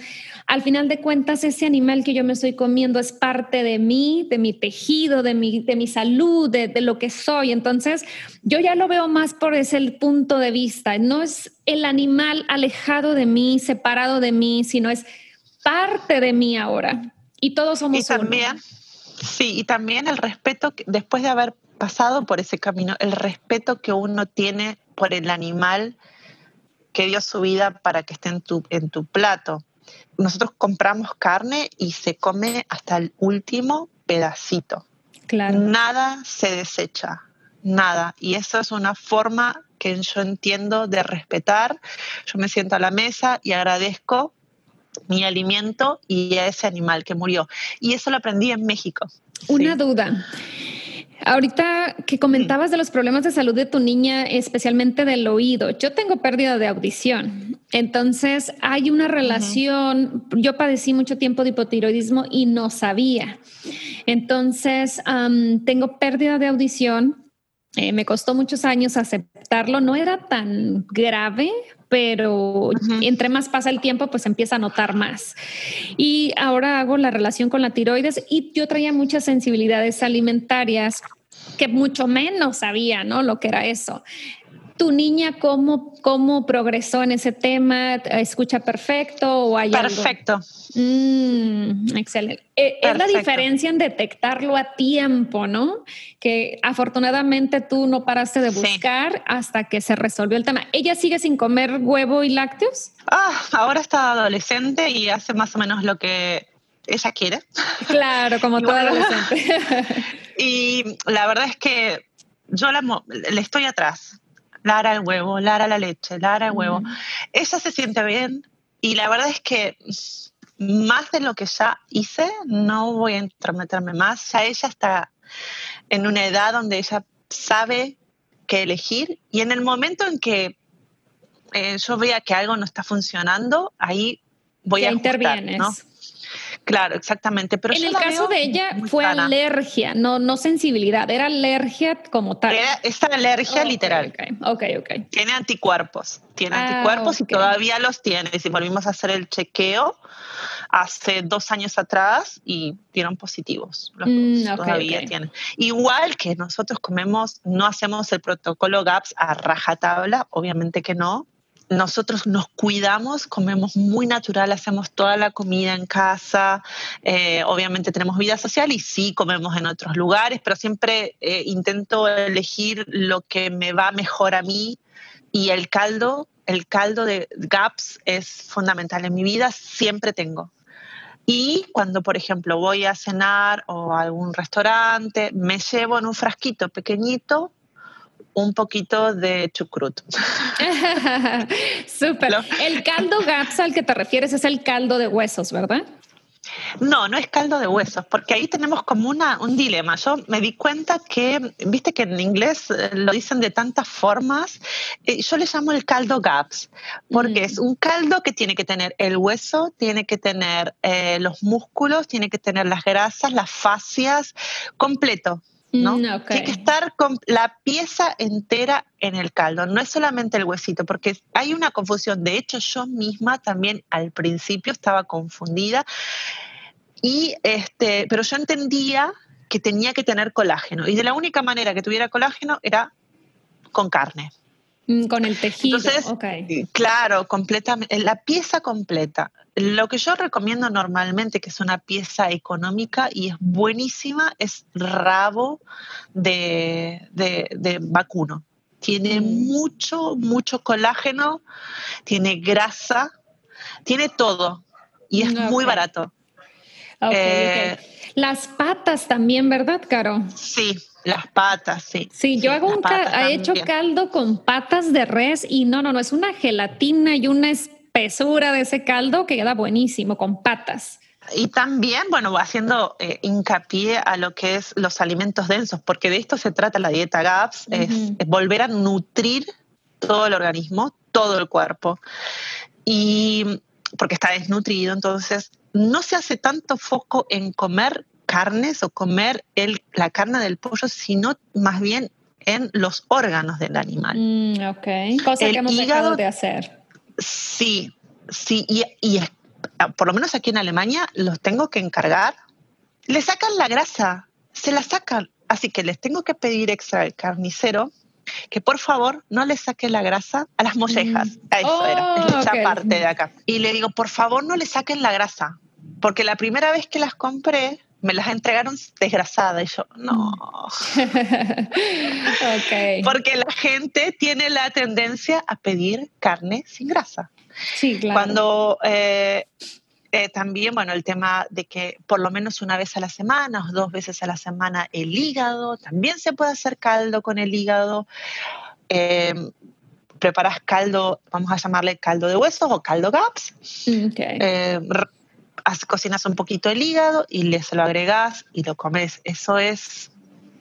Al final de cuentas, ese animal que yo me estoy comiendo es parte de mí, de mi tejido, de mi, de mi salud, de, de lo que soy. Entonces, yo ya lo veo más por ese punto de vista. No es el animal alejado de mí, separado de mí, sino es parte de mí ahora. Y todos somos y también, Sí, y también el respeto, después de haber pasado por ese camino, el respeto que uno tiene por el animal que dio su vida para que esté en tu, en tu plato. Nosotros compramos carne y se come hasta el último pedacito. Claro. Nada se desecha, nada. Y eso es una forma que yo entiendo de respetar. Yo me siento a la mesa y agradezco mi alimento y a ese animal que murió. Y eso lo aprendí en México. Una duda. Ahorita que comentabas de los problemas de salud de tu niña, especialmente del oído, yo tengo pérdida de audición. Entonces hay una relación, yo padecí mucho tiempo de hipotiroidismo y no sabía. Entonces, tengo pérdida de audición. Eh, me costó muchos años aceptarlo. No era tan grave, pero entre más pasa el tiempo, pues empieza a notar más. Y ahora hago la relación con la tiroides y yo traía muchas sensibilidades alimentarias que mucho menos sabía, ¿no? Lo que era eso tu niña cómo, cómo progresó en ese tema? ¿Escucha perfecto o hay Perfecto. Mm, excelente. Eh, es la diferencia en detectarlo a tiempo, ¿no? Que afortunadamente tú no paraste de buscar hasta que se resolvió el tema. ¿Ella sigue sin comer huevo y lácteos? Ah, ahora está adolescente y hace más o menos lo que ella quiere. Claro, como todo adolescente. [laughs] y la verdad es que yo la, le estoy atrás. Lara el huevo, Lara la leche, Lara el huevo. Ella se siente bien y la verdad es que más de lo que ya hice, no voy a intrometerme más. Ya ella está en una edad donde ella sabe qué elegir y en el momento en que eh, yo vea que algo no está funcionando, ahí voy a. ¿no? Claro, exactamente. Pero en el caso de ella fue alergia, no, no sensibilidad, era alergia como tal. Era esa alergia literal. Ok, ok. Tiene anticuerpos, tiene ah, anticuerpos y todavía los tiene. Si volvimos a hacer el chequeo hace dos años atrás y dieron positivos. Los mm, todavía tienen. Igual que nosotros comemos, no hacemos el protocolo GAPS a rajatabla, obviamente que no, nosotros nos cuidamos, comemos muy natural, hacemos toda la comida en casa, eh, obviamente tenemos vida social y sí comemos en otros lugares, pero siempre eh, intento elegir lo que me va mejor a mí y el caldo, el caldo de GAPS es fundamental en mi vida, siempre tengo. Y cuando, por ejemplo, voy a cenar o a algún restaurante, me llevo en un frasquito pequeñito un poquito de chucrut. [laughs] Súper. El caldo GAPS al que te refieres es el caldo de huesos, ¿verdad? No, no es caldo de huesos, porque ahí tenemos como una, un dilema. Yo me di cuenta que, viste que en inglés eh, lo dicen de tantas formas, eh, yo le llamo el caldo GAPS, porque mm. es un caldo que tiene que tener el hueso, tiene que tener eh, los músculos, tiene que tener las grasas, las fascias, completo. ¿No? Mm, Tiene que estar con la pieza entera en el caldo, no es solamente el huesito, porque hay una confusión. De hecho, yo misma también al principio estaba confundida, y este, pero yo entendía que tenía que tener colágeno, y de la única manera que tuviera colágeno era con carne. Mm, con el tejido. Entonces, claro, completamente, la pieza completa. Lo que yo recomiendo normalmente, que es una pieza económica y es buenísima, es rabo de, vacuno. Tiene mm. mucho, mucho colágeno, tiene grasa, tiene todo y es muy barato. Eh, Las patas también, ¿verdad, Caro? Sí, las patas, sí. Sí, yo hago un he hecho caldo con patas de res y no, no, no, es una gelatina y una espesura de ese caldo que queda buenísimo con patas. Y también, bueno, haciendo eh, hincapié a lo que es los alimentos densos, porque de esto se trata la dieta GAPS, es, volver a nutrir todo el organismo, todo el cuerpo. Y porque está desnutrido, entonces no se hace tanto foco en comer carnes o comer el, la carne del pollo, sino más bien en los órganos del animal. Mm, ok, cosa que hemos dejado de hacer. Sí, sí, y, y por lo menos aquí en Alemania los tengo que encargar. Le sacan la grasa, se la sacan. Así que les tengo que pedir extra al carnicero que por favor no le saque la grasa a las mollejas. Mm. Eso era, es oh, parte de acá. Y le digo, por favor no le saquen la grasa, porque la primera vez que las compré me las entregaron desgrasadas y yo, no. [laughs] okay. Porque la gente tiene la tendencia a pedir carne sin grasa. Sí, claro. Cuando eh, eh, también, bueno, el tema de que por lo menos una vez a la semana o dos veces a la semana el hígado, también se puede hacer caldo con el hígado. Eh, preparas caldo, vamos a llamarle caldo de huesos o caldo gaps. Okay cocinas un poquito el hígado y le se lo agregas y lo comes. Eso es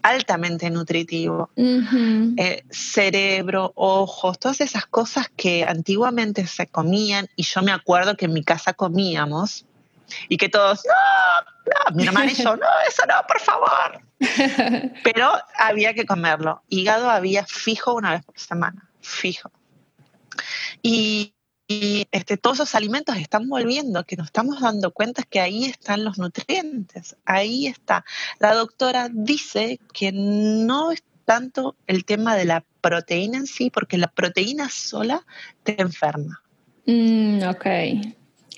altamente nutritivo. Eh, cerebro, ojos, todas esas cosas que antiguamente se comían y yo me acuerdo que en mi casa comíamos y que todos, no, no, mi hermana y yo, no, [laughs] eso no, por favor. [laughs] Pero había que comerlo. Hígado había fijo una vez por semana, fijo. Y, este, todos esos alimentos están volviendo, que nos estamos dando cuenta que ahí están los nutrientes, ahí está. La doctora dice que no es tanto el tema de la proteína en sí, porque la proteína sola te enferma. Mm, ok.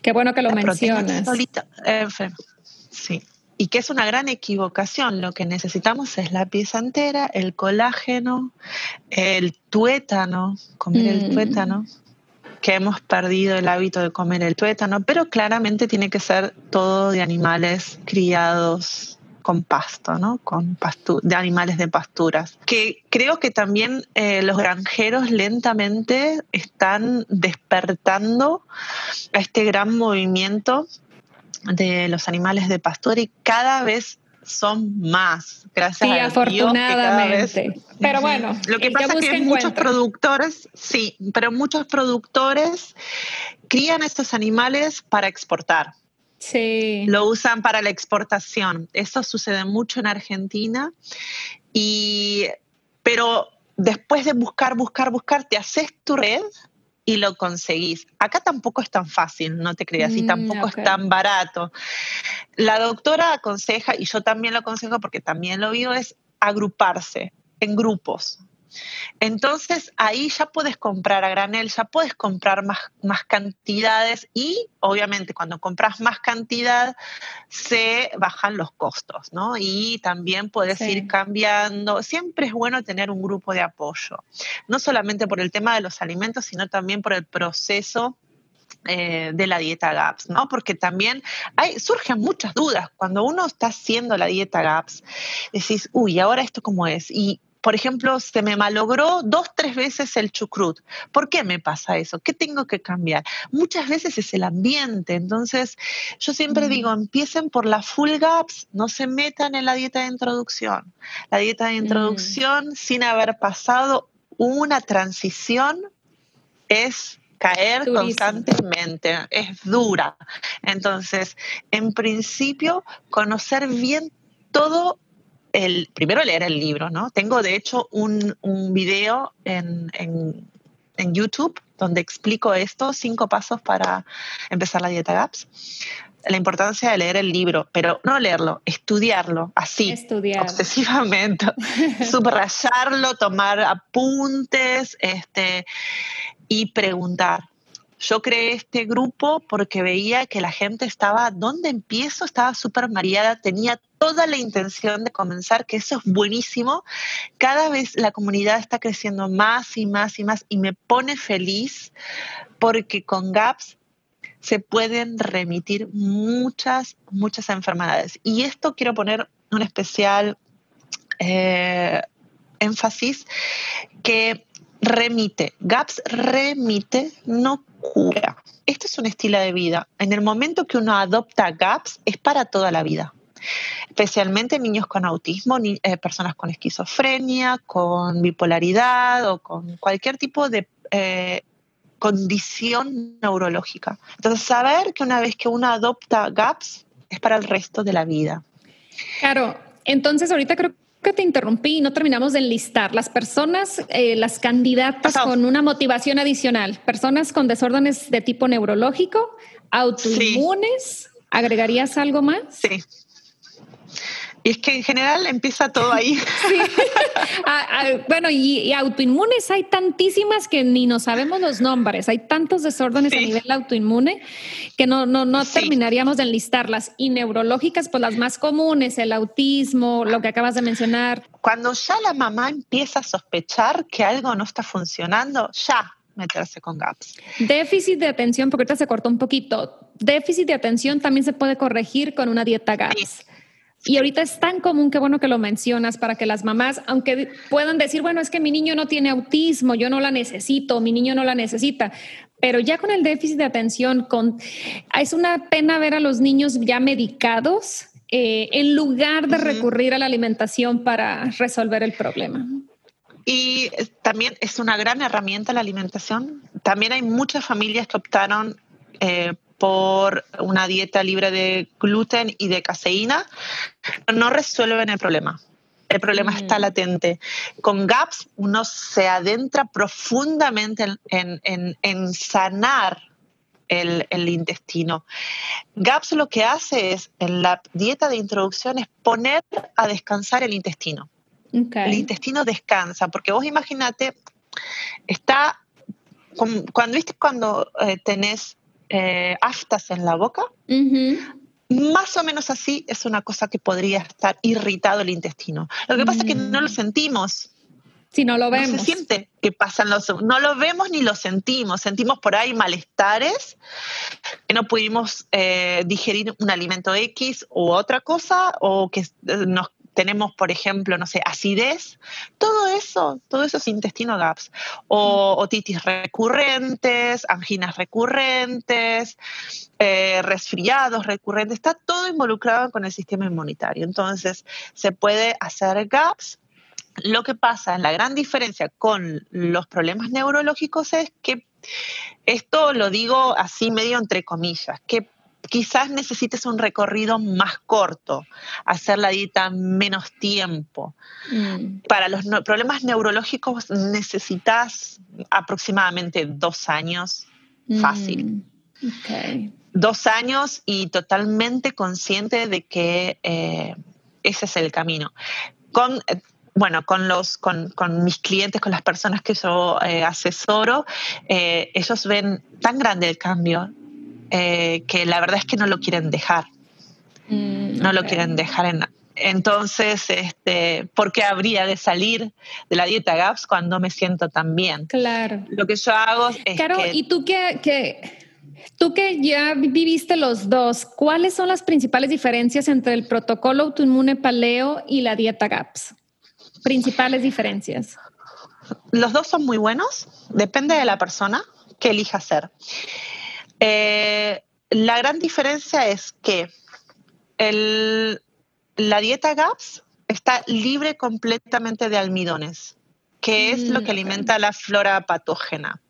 Qué bueno que lo mencionas. Solita, enferma. Sí. Y que es una gran equivocación. Lo que necesitamos es la pieza entera, el colágeno, el tuétano, comer el mm. tuétano, que hemos perdido el hábito de comer el tuétano, pero claramente tiene que ser todo de animales criados con pasto, ¿no? Con de animales de pasturas. Que creo que también eh, los granjeros lentamente están despertando a este gran movimiento de los animales de pastura y cada vez son más, gracias sí, a afortunadamente. pero bueno, lo que pasa es que muchos productores, sí, pero muchos productores crían estos animales para exportar. Sí. Lo usan para la exportación. Eso sucede mucho en Argentina. Y, pero después de buscar, buscar, buscar, te haces tu red y lo conseguís. Acá tampoco es tan fácil, no te creas, y mm, tampoco es tan barato. La doctora aconseja, y yo también lo aconsejo porque también lo vivo, es agruparse en grupos. Entonces ahí ya puedes comprar a granel, ya puedes comprar más, más cantidades y obviamente cuando compras más cantidad se bajan los costos, ¿no? Y también puedes ir cambiando. Siempre es bueno tener un grupo de apoyo, no solamente por el tema de los alimentos, sino también por el proceso eh, de la dieta GAPS, ¿no? Porque también hay, surgen muchas dudas. Cuando uno está haciendo la dieta GAPS, decís, uy, ¿ahora esto cómo es? Y por ejemplo, se me malogró dos, tres veces el chucrut. ¿Por qué me pasa eso? ¿Qué tengo que cambiar? Muchas veces es el ambiente. Entonces, yo siempre digo, empiecen por la full gaps, no se metan en la dieta de introducción. La dieta de introducción, sin haber pasado una transición, es caer constantemente, es dura. Entonces, en principio, conocer bien todo el, primero leer el libro, ¿no? Tengo de hecho un, un video en, en, YouTube donde explico esto, cinco pasos para empezar la dieta GAPS. La importancia de leer el libro, pero no leerlo, estudiarlo así, obsesivamente, [laughs] subrayarlo, tomar apuntes este, y preguntar. Yo creé este grupo porque veía que la gente estaba, ¿dónde empiezo? Estaba súper mareada, tenía toda la intención de comenzar, que eso es buenísimo. Cada vez la comunidad está creciendo más y más y más y me pone feliz porque con GAPS se pueden remitir muchas, muchas enfermedades. Y esto quiero poner un especial eh, énfasis que remite. GAPS remite, no cura. Esto es un estilo de vida. En el momento que uno adopta GAPS, es para toda la vida. Especialmente niños con autismo, eh, personas con esquizofrenia, con bipolaridad o con cualquier tipo de eh, condición neurológica. Entonces, saber que una vez que uno adopta GAPS, es para el resto de la vida. Claro, entonces ahorita creo que te interrumpí y no terminamos de enlistar las personas, eh, las candidatas con una motivación adicional, personas con desórdenes de tipo neurológico, autoinmunes. ¿Agregarías algo más? Sí. Y es que en general empieza todo ahí. [laughs] Sí. Ah, ah, bueno, y, autoinmunes hay tantísimas que ni nos sabemos los nombres. Hay tantos desórdenes a nivel autoinmune que no, no, no terminaríamos de enlistarlas. Y neurológicas, pues las más comunes, el autismo, lo que acabas de mencionar. Cuando ya la mamá empieza a sospechar que algo no está funcionando, ya meterse con GAPS. Déficit de atención, porque ahorita se cortó un poquito. Déficit de atención también se puede corregir con una dieta GAPS. Y ahorita es tan común, que bueno que lo mencionas, para que las mamás, aunque puedan decir, bueno, es que mi niño no tiene autismo, yo no la necesito, mi niño no la necesita, pero ya con el déficit de atención, con, es una pena ver a los niños ya medicados eh, en lugar de recurrir a la alimentación para resolver el problema. Y también es una gran herramienta la alimentación. También hay muchas familias que optaron eh, por una dieta libre de gluten y de caseína, no resuelven el problema. El problema está mm. latente. Con GAPS uno se adentra profundamente en, sanar el, intestino. GAPS lo que hace es, en la dieta de introducción, es poner a descansar el intestino. El intestino descansa, porque vos imagínate, está, cuando viste cuando eh, tenés eh, aftas en la boca, más o menos así es una cosa que podría estar irritado el intestino. Lo que pasa es que no lo mm. sentimos. Si no lo vemos. No se siente que pasan los... No lo vemos ni lo sentimos. Sentimos por ahí malestares, que no pudimos eh, digerir un alimento X u otra cosa, o que nos tenemos, por ejemplo, no sé, acidez, todo eso, todo eso es intestino GAPS. O otitis recurrentes, anginas recurrentes, eh, resfriados recurrentes, está todo involucrado con el sistema inmunitario. Entonces, se puede hacer GAPS. Lo que pasa, la gran diferencia con los problemas neurológicos es que esto lo digo así medio entre comillas, que quizás necesites un recorrido más corto, hacer la dieta menos tiempo. Mm. Para los problemas neurológicos necesitas aproximadamente dos años fácil. Mm. Dos años y totalmente consciente de que eh, ese es el camino. Con, eh, bueno, con, los, con, mis clientes, con las personas que yo eh, asesoro, ellos ven tan grande el cambio eh, que la verdad es que no lo quieren dejar. Mm, no lo quieren dejar en... Entonces, este, ¿por qué habría de salir de la dieta GAPS cuando me siento tan bien? Claro. Lo que yo hago es Claro, ¿y tú que, tú que ya viviste los dos, cuáles son las principales diferencias entre el protocolo autoinmune paleo y la dieta GAPS? Principales diferencias. Los dos son muy buenos, depende de la persona que elija hacer. Eh, la gran diferencia es que la dieta GAPS está libre completamente de almidones, que es lo que mm, alimenta la flora patógena.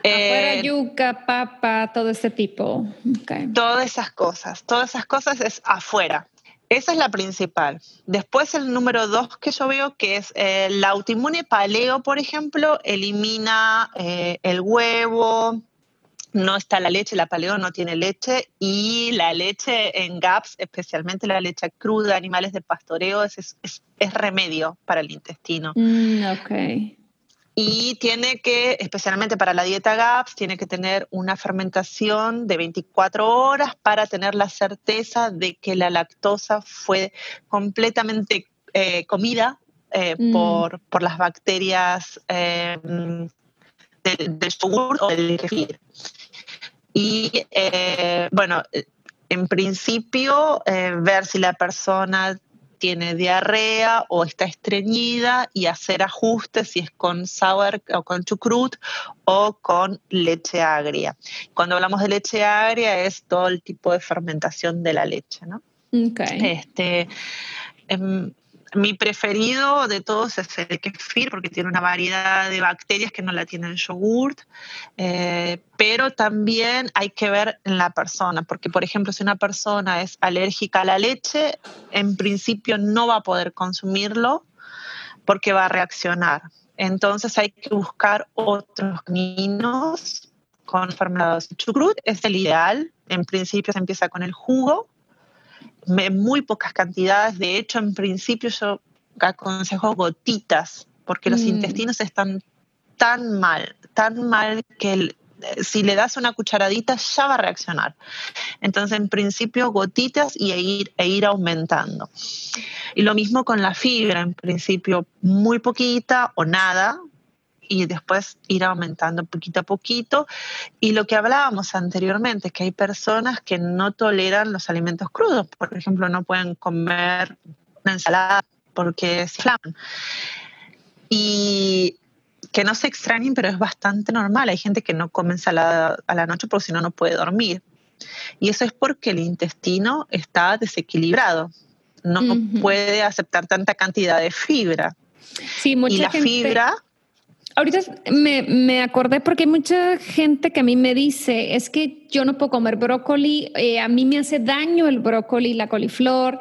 Afuera eh, yuca, papa, todo ese tipo. Todas esas cosas, todas esas cosas es afuera. Esa es la principal. Después el número dos que yo veo, que es eh, la autoinmune paleo, por ejemplo, elimina el huevo, no está la leche, la paleo no tiene leche y la leche en GAPS, especialmente la leche cruda animales de pastoreo, es, remedio para el intestino. Mm, y tiene que, especialmente para la dieta GAPS, tiene que tener una fermentación de 24 horas para tener la certeza de que la lactosa fue completamente eh, comida eh, mm. por, las bacterias eh, del, yogur o del kefir. Y eh, bueno, en principio, eh, ver si la persona tiene diarrea o está estreñida y hacer ajustes si es con sour o con chucrut o con leche agria. Cuando hablamos de leche agria es todo el tipo de fermentación de la leche, ¿no? Okay. Este, em, mi preferido de todos es el kefir porque tiene una variedad de bacterias que no la tiene el yogurt, eh, pero también hay que ver en la persona, porque por ejemplo si una persona es alérgica a la leche, en principio no va a poder consumirlo porque va a reaccionar. Entonces hay que buscar otros caminos con fermentados. Chucrut es el ideal, en principio se empieza con el jugo, en muy pocas cantidades. De hecho, en principio yo aconsejo gotitas, porque los mm. intestinos están tan mal, tan mal que si le das una cucharadita ya va a reaccionar. Entonces, en principio, gotitas y e ir, e ir aumentando. Y lo mismo con la fibra, en principio muy poquita o nada, y después ir aumentando poquito a poquito. Y lo que hablábamos anteriormente, que hay personas que no toleran los alimentos crudos, por ejemplo, no pueden comer una ensalada porque se inflaman. Y que no se extrañen, pero es bastante normal. Hay gente que no come ensalada a la noche porque si no, no puede dormir. Y eso es porque el intestino está desequilibrado. No puede aceptar tanta cantidad de fibra. Sí, mucha y la fibra Ahorita me, me, acordé porque hay mucha gente que a mí me dice, es que yo no puedo comer brócoli, eh, a mí me hace daño el brócoli, la coliflor.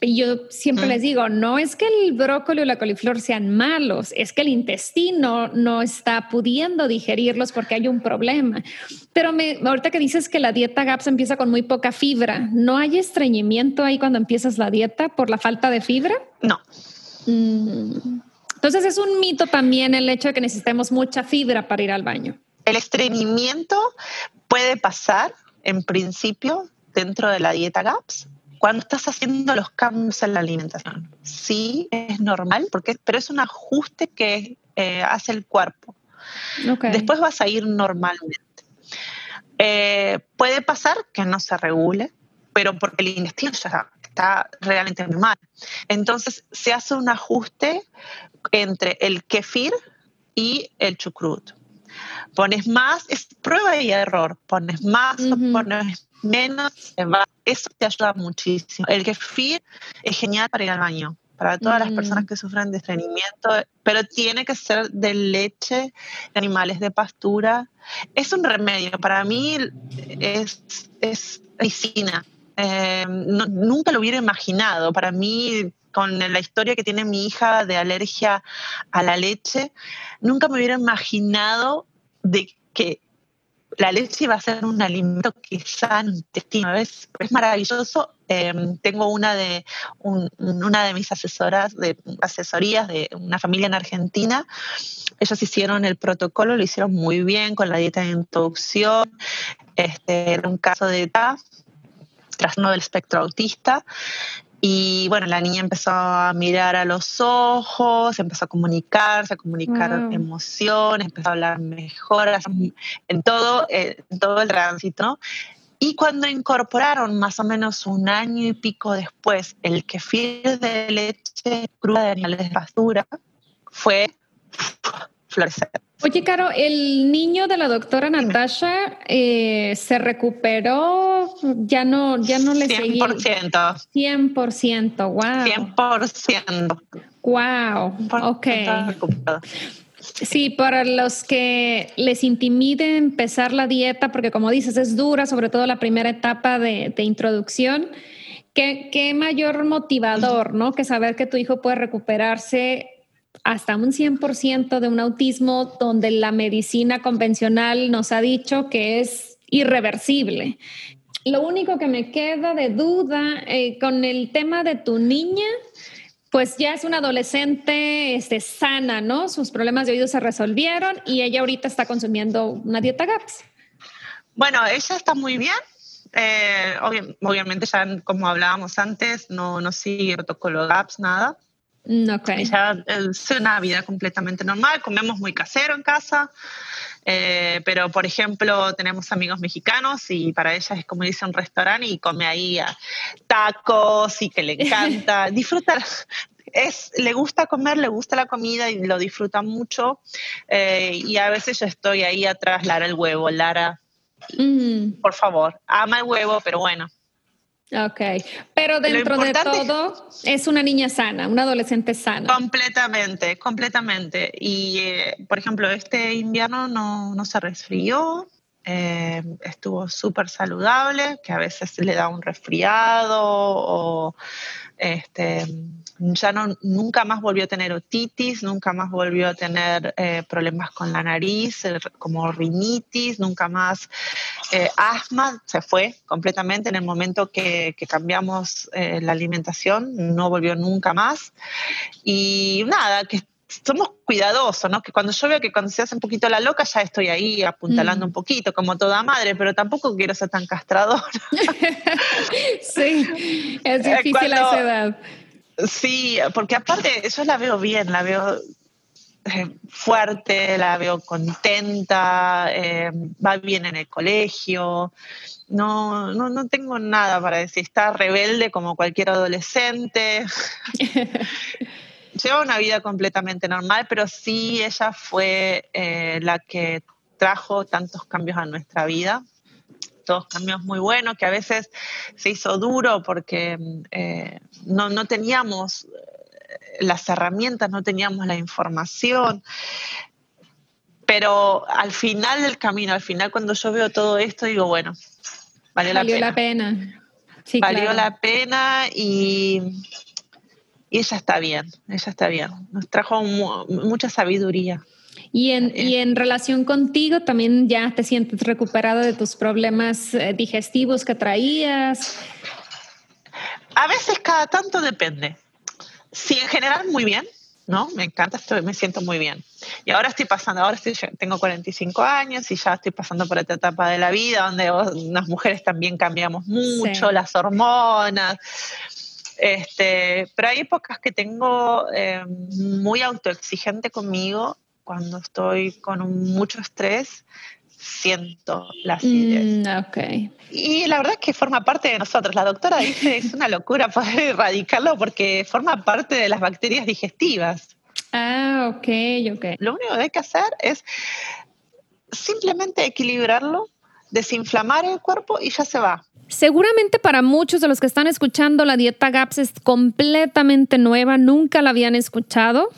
Y yo siempre les digo, no es que el brócoli o la coliflor sean malos, es que el intestino no está pudiendo digerirlos porque hay un problema. Pero me, ahorita que dices que la dieta GAPS empieza con muy poca fibra, ¿no hay estreñimiento ahí cuando empiezas la dieta por la falta de fibra? No. Mm. Entonces es un mito también el hecho de que necesitemos mucha fibra para ir al baño. El estreñimiento puede pasar, en principio, dentro de la dieta GAPS, cuando estás haciendo los cambios en la alimentación. Sí, es normal, porque, pero es un ajuste que eh, hace el cuerpo. Después vas a ir normalmente. Eh, puede pasar que no se regule, pero porque el intestino ya está realmente mal. Entonces se hace un ajuste entre el kefir y el chucrut. Pones más, es prueba y error. Pones más o pones menos, eso te ayuda muchísimo. El kefir es genial para ir al baño, para todas las personas que sufren de estreñimiento, pero tiene que ser de leche de animales de pastura. Es un remedio, para mí es, es medicina. Eh, nunca lo hubiera imaginado. Para mí con la historia que tiene mi hija de alergia a la leche, nunca me hubiera imaginado de que la leche iba a ser un alimento que sana intestino. Es, maravilloso. Em, tengo una de, una de mis asesoras, de asesorías de una familia en Argentina. Ellos hicieron el protocolo, lo hicieron muy bien con la dieta de introducción. Este, era un caso de TAF, trastorno del espectro autista, y bueno, la niña empezó a mirar a los ojos, empezó a comunicarse, a comunicar emociones, empezó a hablar mejor en todo, eh, en todo el tránsito. Y cuando incorporaron más o menos un año y pico después el kefir de leche cruda de animales de pastura, fue florecer. Oye, Caro, el niño de la doctora Natasha eh, se recuperó, ya no, ya no le 100%. 100%, wow. 100%. Wow, ok. Sí, para los que les intimide empezar la dieta, porque como dices, es dura, sobre todo la primera etapa de, de introducción, ¿qué, ¿qué, mayor motivador, ¿no? Que saber que tu hijo puede recuperarse hasta un 100% de un autismo donde la medicina convencional nos ha dicho que es irreversible. Lo único que me queda de duda eh, con el tema de tu niña, pues ya es una adolescente este, sana, ¿no? Sus problemas de oído se resolvieron y ella ahorita está consumiendo una dieta GAPS. Bueno, ella está muy bien. Eh, obviamente ya como hablábamos antes, no, no sigue protocolo GAPS, nada. Mm, okay. Ya es una vida completamente normal, comemos muy casero en casa, eh, pero por ejemplo tenemos amigos mexicanos y para ellas es como a un restaurante y come ahí tacos y que le encanta, [laughs] disfrutar. Es, le gusta comer, le gusta la comida y lo disfruta mucho. Eh, y a veces yo estoy ahí atrás, Lara el huevo, Lara, mm. por favor, ama el huevo, pero bueno, Ok, pero dentro de todo es una niña sana, una adolescente sana. Completamente, completamente. Y, eh, por ejemplo, este invierno no, no se resfrió, eh, estuvo súper saludable, que a veces le da un resfriado o este, ya no, nunca más volvió a tener otitis, nunca más volvió a tener eh, problemas con la nariz, eh, como rinitis, nunca más asma, se fue completamente en el momento que, cambiamos la alimentación, no volvió nunca más. Y nada, que somos cuidadosos, ¿no? Que cuando yo veo que cuando se hace un poquito la loca, ya estoy ahí apuntalando mm. un poquito, como toda madre, pero tampoco quiero ser tan castradora. [laughs] sí, es difícil a esa edad. Sí, porque aparte yo la veo bien, la veo eh, fuerte, la veo contenta, eh, va bien en el colegio. No, no, no tengo nada para decir, está rebelde como cualquier adolescente. [laughs] Lleva una vida completamente normal, pero sí ella fue eh, la que trajo tantos cambios a nuestra vida todos cambios muy buenos, que a veces se hizo duro porque eh, no, no, teníamos eh, las herramientas, no teníamos la información. pero al final del camino, al final cuando yo veo todo esto, digo, bueno, valió, la pena. valió la pena y, y ella está bien, ella está bien. Nos trajo mucha sabiduría. Y en, y en relación contigo, también ya te sientes recuperada de tus problemas eh, digestivos que traías. A veces cada tanto depende. Sí, en general muy bien, ¿no? Me encanta, estoy, me siento muy bien. Y ahora estoy pasando, ahora estoy, tengo 45 años y ya estoy pasando por esta etapa de la vida donde las mujeres también cambiamos mucho, las hormonas. Este, pero hay épocas que tengo eh, muy autoexigente conmigo cuando estoy con mucho estrés, siento la acidez. Mm, y la verdad es que forma parte de nosotros. La doctora dice es una locura poder erradicarlo porque forma parte de las bacterias digestivas. Ah, ok, ok. Lo único que hay que hacer es simplemente equilibrarlo, desinflamar el cuerpo y ya se va. Seguramente para muchos de los que están escuchando la dieta GAPS es completamente nueva, nunca la habían escuchado.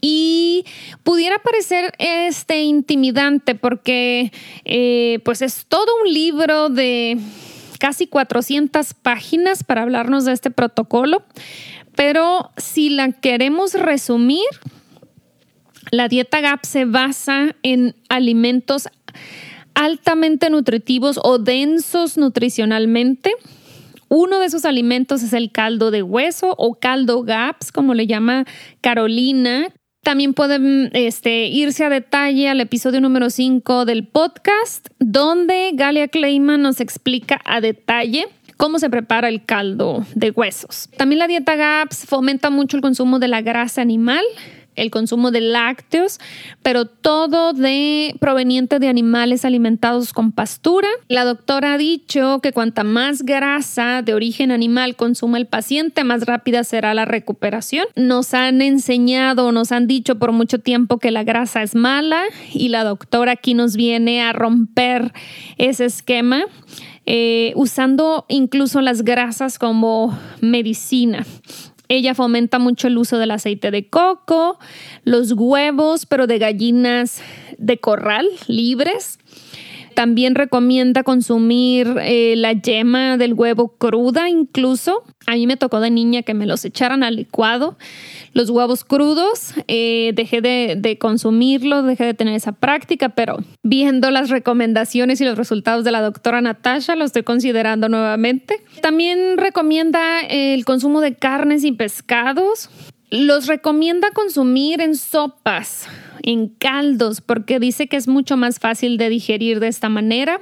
Y pudiera parecer este intimidante porque eh, pues es todo un libro de casi 400 páginas para hablarnos de este protocolo, pero si la queremos resumir, la dieta GAP se basa en alimentos altamente nutritivos o densos nutricionalmente. Uno de esos alimentos es el caldo de hueso o caldo GAPS, como le llama Carolina, también pueden este, irse a detalle al episodio número 5 del podcast, donde Galia Kleiman nos explica a detalle cómo se prepara el caldo de huesos. También la dieta GAPS fomenta mucho el consumo de la grasa animal, el consumo de lácteos, pero todo de proveniente de animales alimentados con pastura. La doctora ha dicho que cuanta más grasa de origen animal consuma el paciente, más rápida será la recuperación. Nos han enseñado, nos han dicho por mucho tiempo que la grasa es mala y la doctora aquí nos viene a romper ese esquema. Eh, usando incluso las grasas como medicina. Ella fomenta mucho el uso del aceite de coco, los huevos, pero de gallinas de corral libres. También recomienda consumir eh, la yema del huevo cruda incluso. A mí me tocó de niña que me los echaran al licuado. Los huevos crudos, eh, dejé de, de consumirlos, dejé de tener esa práctica, pero viendo las recomendaciones y los resultados de la doctora Natasha, lo estoy considerando nuevamente. También recomienda el consumo de carnes y pescados. Los recomienda consumir en sopas en caldos porque dice que es mucho más fácil de digerir de esta manera.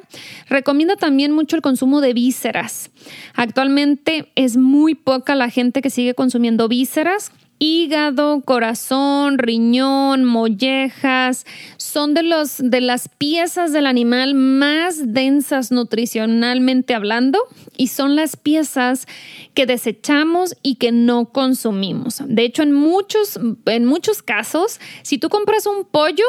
Recomienda también mucho el consumo de vísceras. Actualmente es muy poca la gente que sigue consumiendo vísceras hígado, corazón, riñón, mollejas, son de, los, de las piezas del animal más densas nutricionalmente hablando y son las piezas que desechamos y que no consumimos. De hecho, en muchos, en muchos casos, si tú compras un pollo,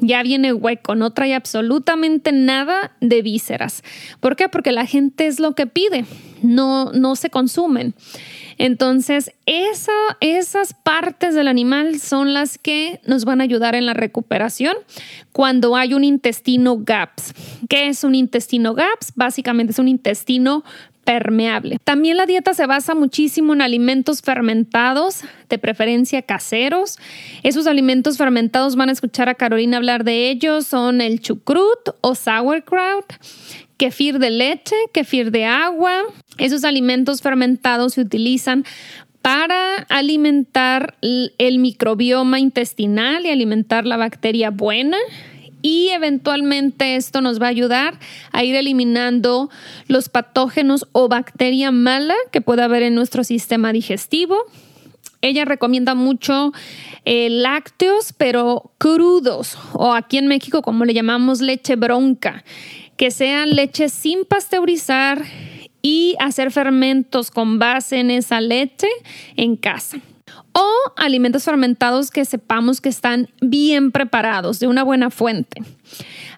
ya viene hueco, no trae absolutamente nada de vísceras. ¿Por qué? Porque la gente es lo que pide, no, no se consumen. Entonces, esas partes del animal son las que nos van a ayudar en la recuperación cuando hay un intestino GAPS. ¿Qué es un intestino GAPS? Básicamente es un intestino permeable. También la dieta se basa muchísimo en alimentos fermentados, de preferencia caseros. Esos alimentos fermentados van a escuchar a Carolina hablar de ellos, son el chucrut o sauerkraut, kefir de leche, kefir de agua. Esos alimentos fermentados se utilizan para alimentar el microbioma intestinal y alimentar la bacteria buena. Y eventualmente esto nos va a ayudar a ir eliminando los patógenos o bacteria mala que pueda haber en nuestro sistema digestivo. Ella recomienda mucho eh, lácteos, pero crudos, o aquí en México como le llamamos leche bronca que sean leche sin pasteurizar y hacer fermentos con base en esa leche en casa. O alimentos fermentados que sepamos que están bien preparados, de una buena fuente.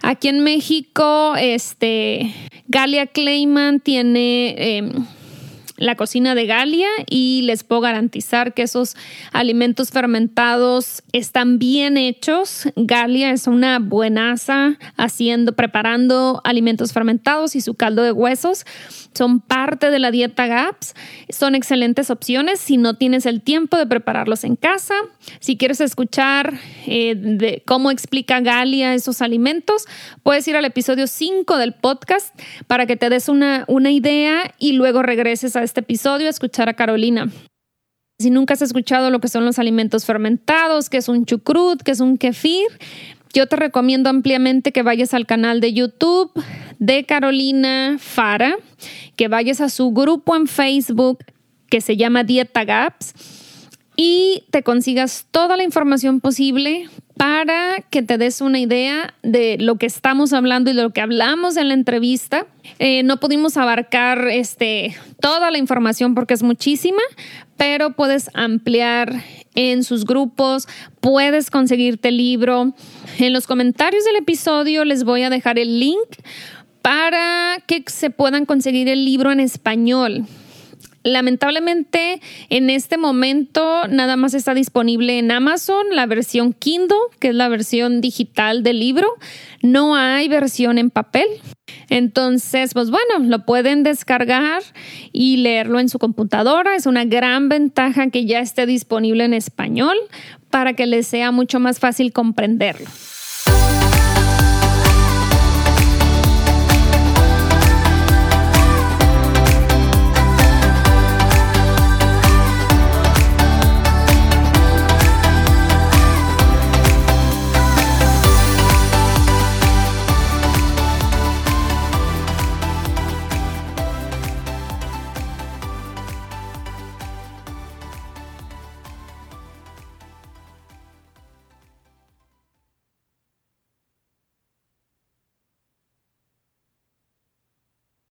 Aquí en México, este, Galia Clayman tiene em, la cocina de Galia y les puedo garantizar que esos alimentos fermentados están bien hechos. Galia es una buenaza haciendo, preparando alimentos fermentados y su caldo de huesos son parte de la dieta GAPS. Son excelentes opciones si no tienes el tiempo de prepararlos en casa. Si quieres escuchar eh, de cómo explica Galia esos alimentos, puedes ir al episodio 5 del podcast para que te des una, una idea y luego regreses a este episodio a escuchar a Carolina. Si nunca has escuchado lo que son los alimentos fermentados, que es un chucrut, que es un kefir, yo te recomiendo ampliamente que vayas al canal de YouTube de Carolina Fara, que vayas a su grupo en Facebook que se llama Dieta Gaps y te consigas toda la información posible para que te des una idea de lo que estamos hablando y de lo que hablamos en la entrevista. Eh, no pudimos abarcar este, toda la información porque es muchísima, pero puedes ampliar en sus grupos, puedes conseguirte el libro. En los comentarios del episodio les voy a dejar el link para que se puedan conseguir el libro en español. Lamentablemente, en este momento nada más está disponible en Amazon la versión Kindle, que es la versión digital del libro. No hay versión en papel. Entonces, pues bueno, lo pueden descargar y leerlo en su computadora. Es una gran ventaja que ya esté disponible en español para que les sea mucho más fácil comprenderlo.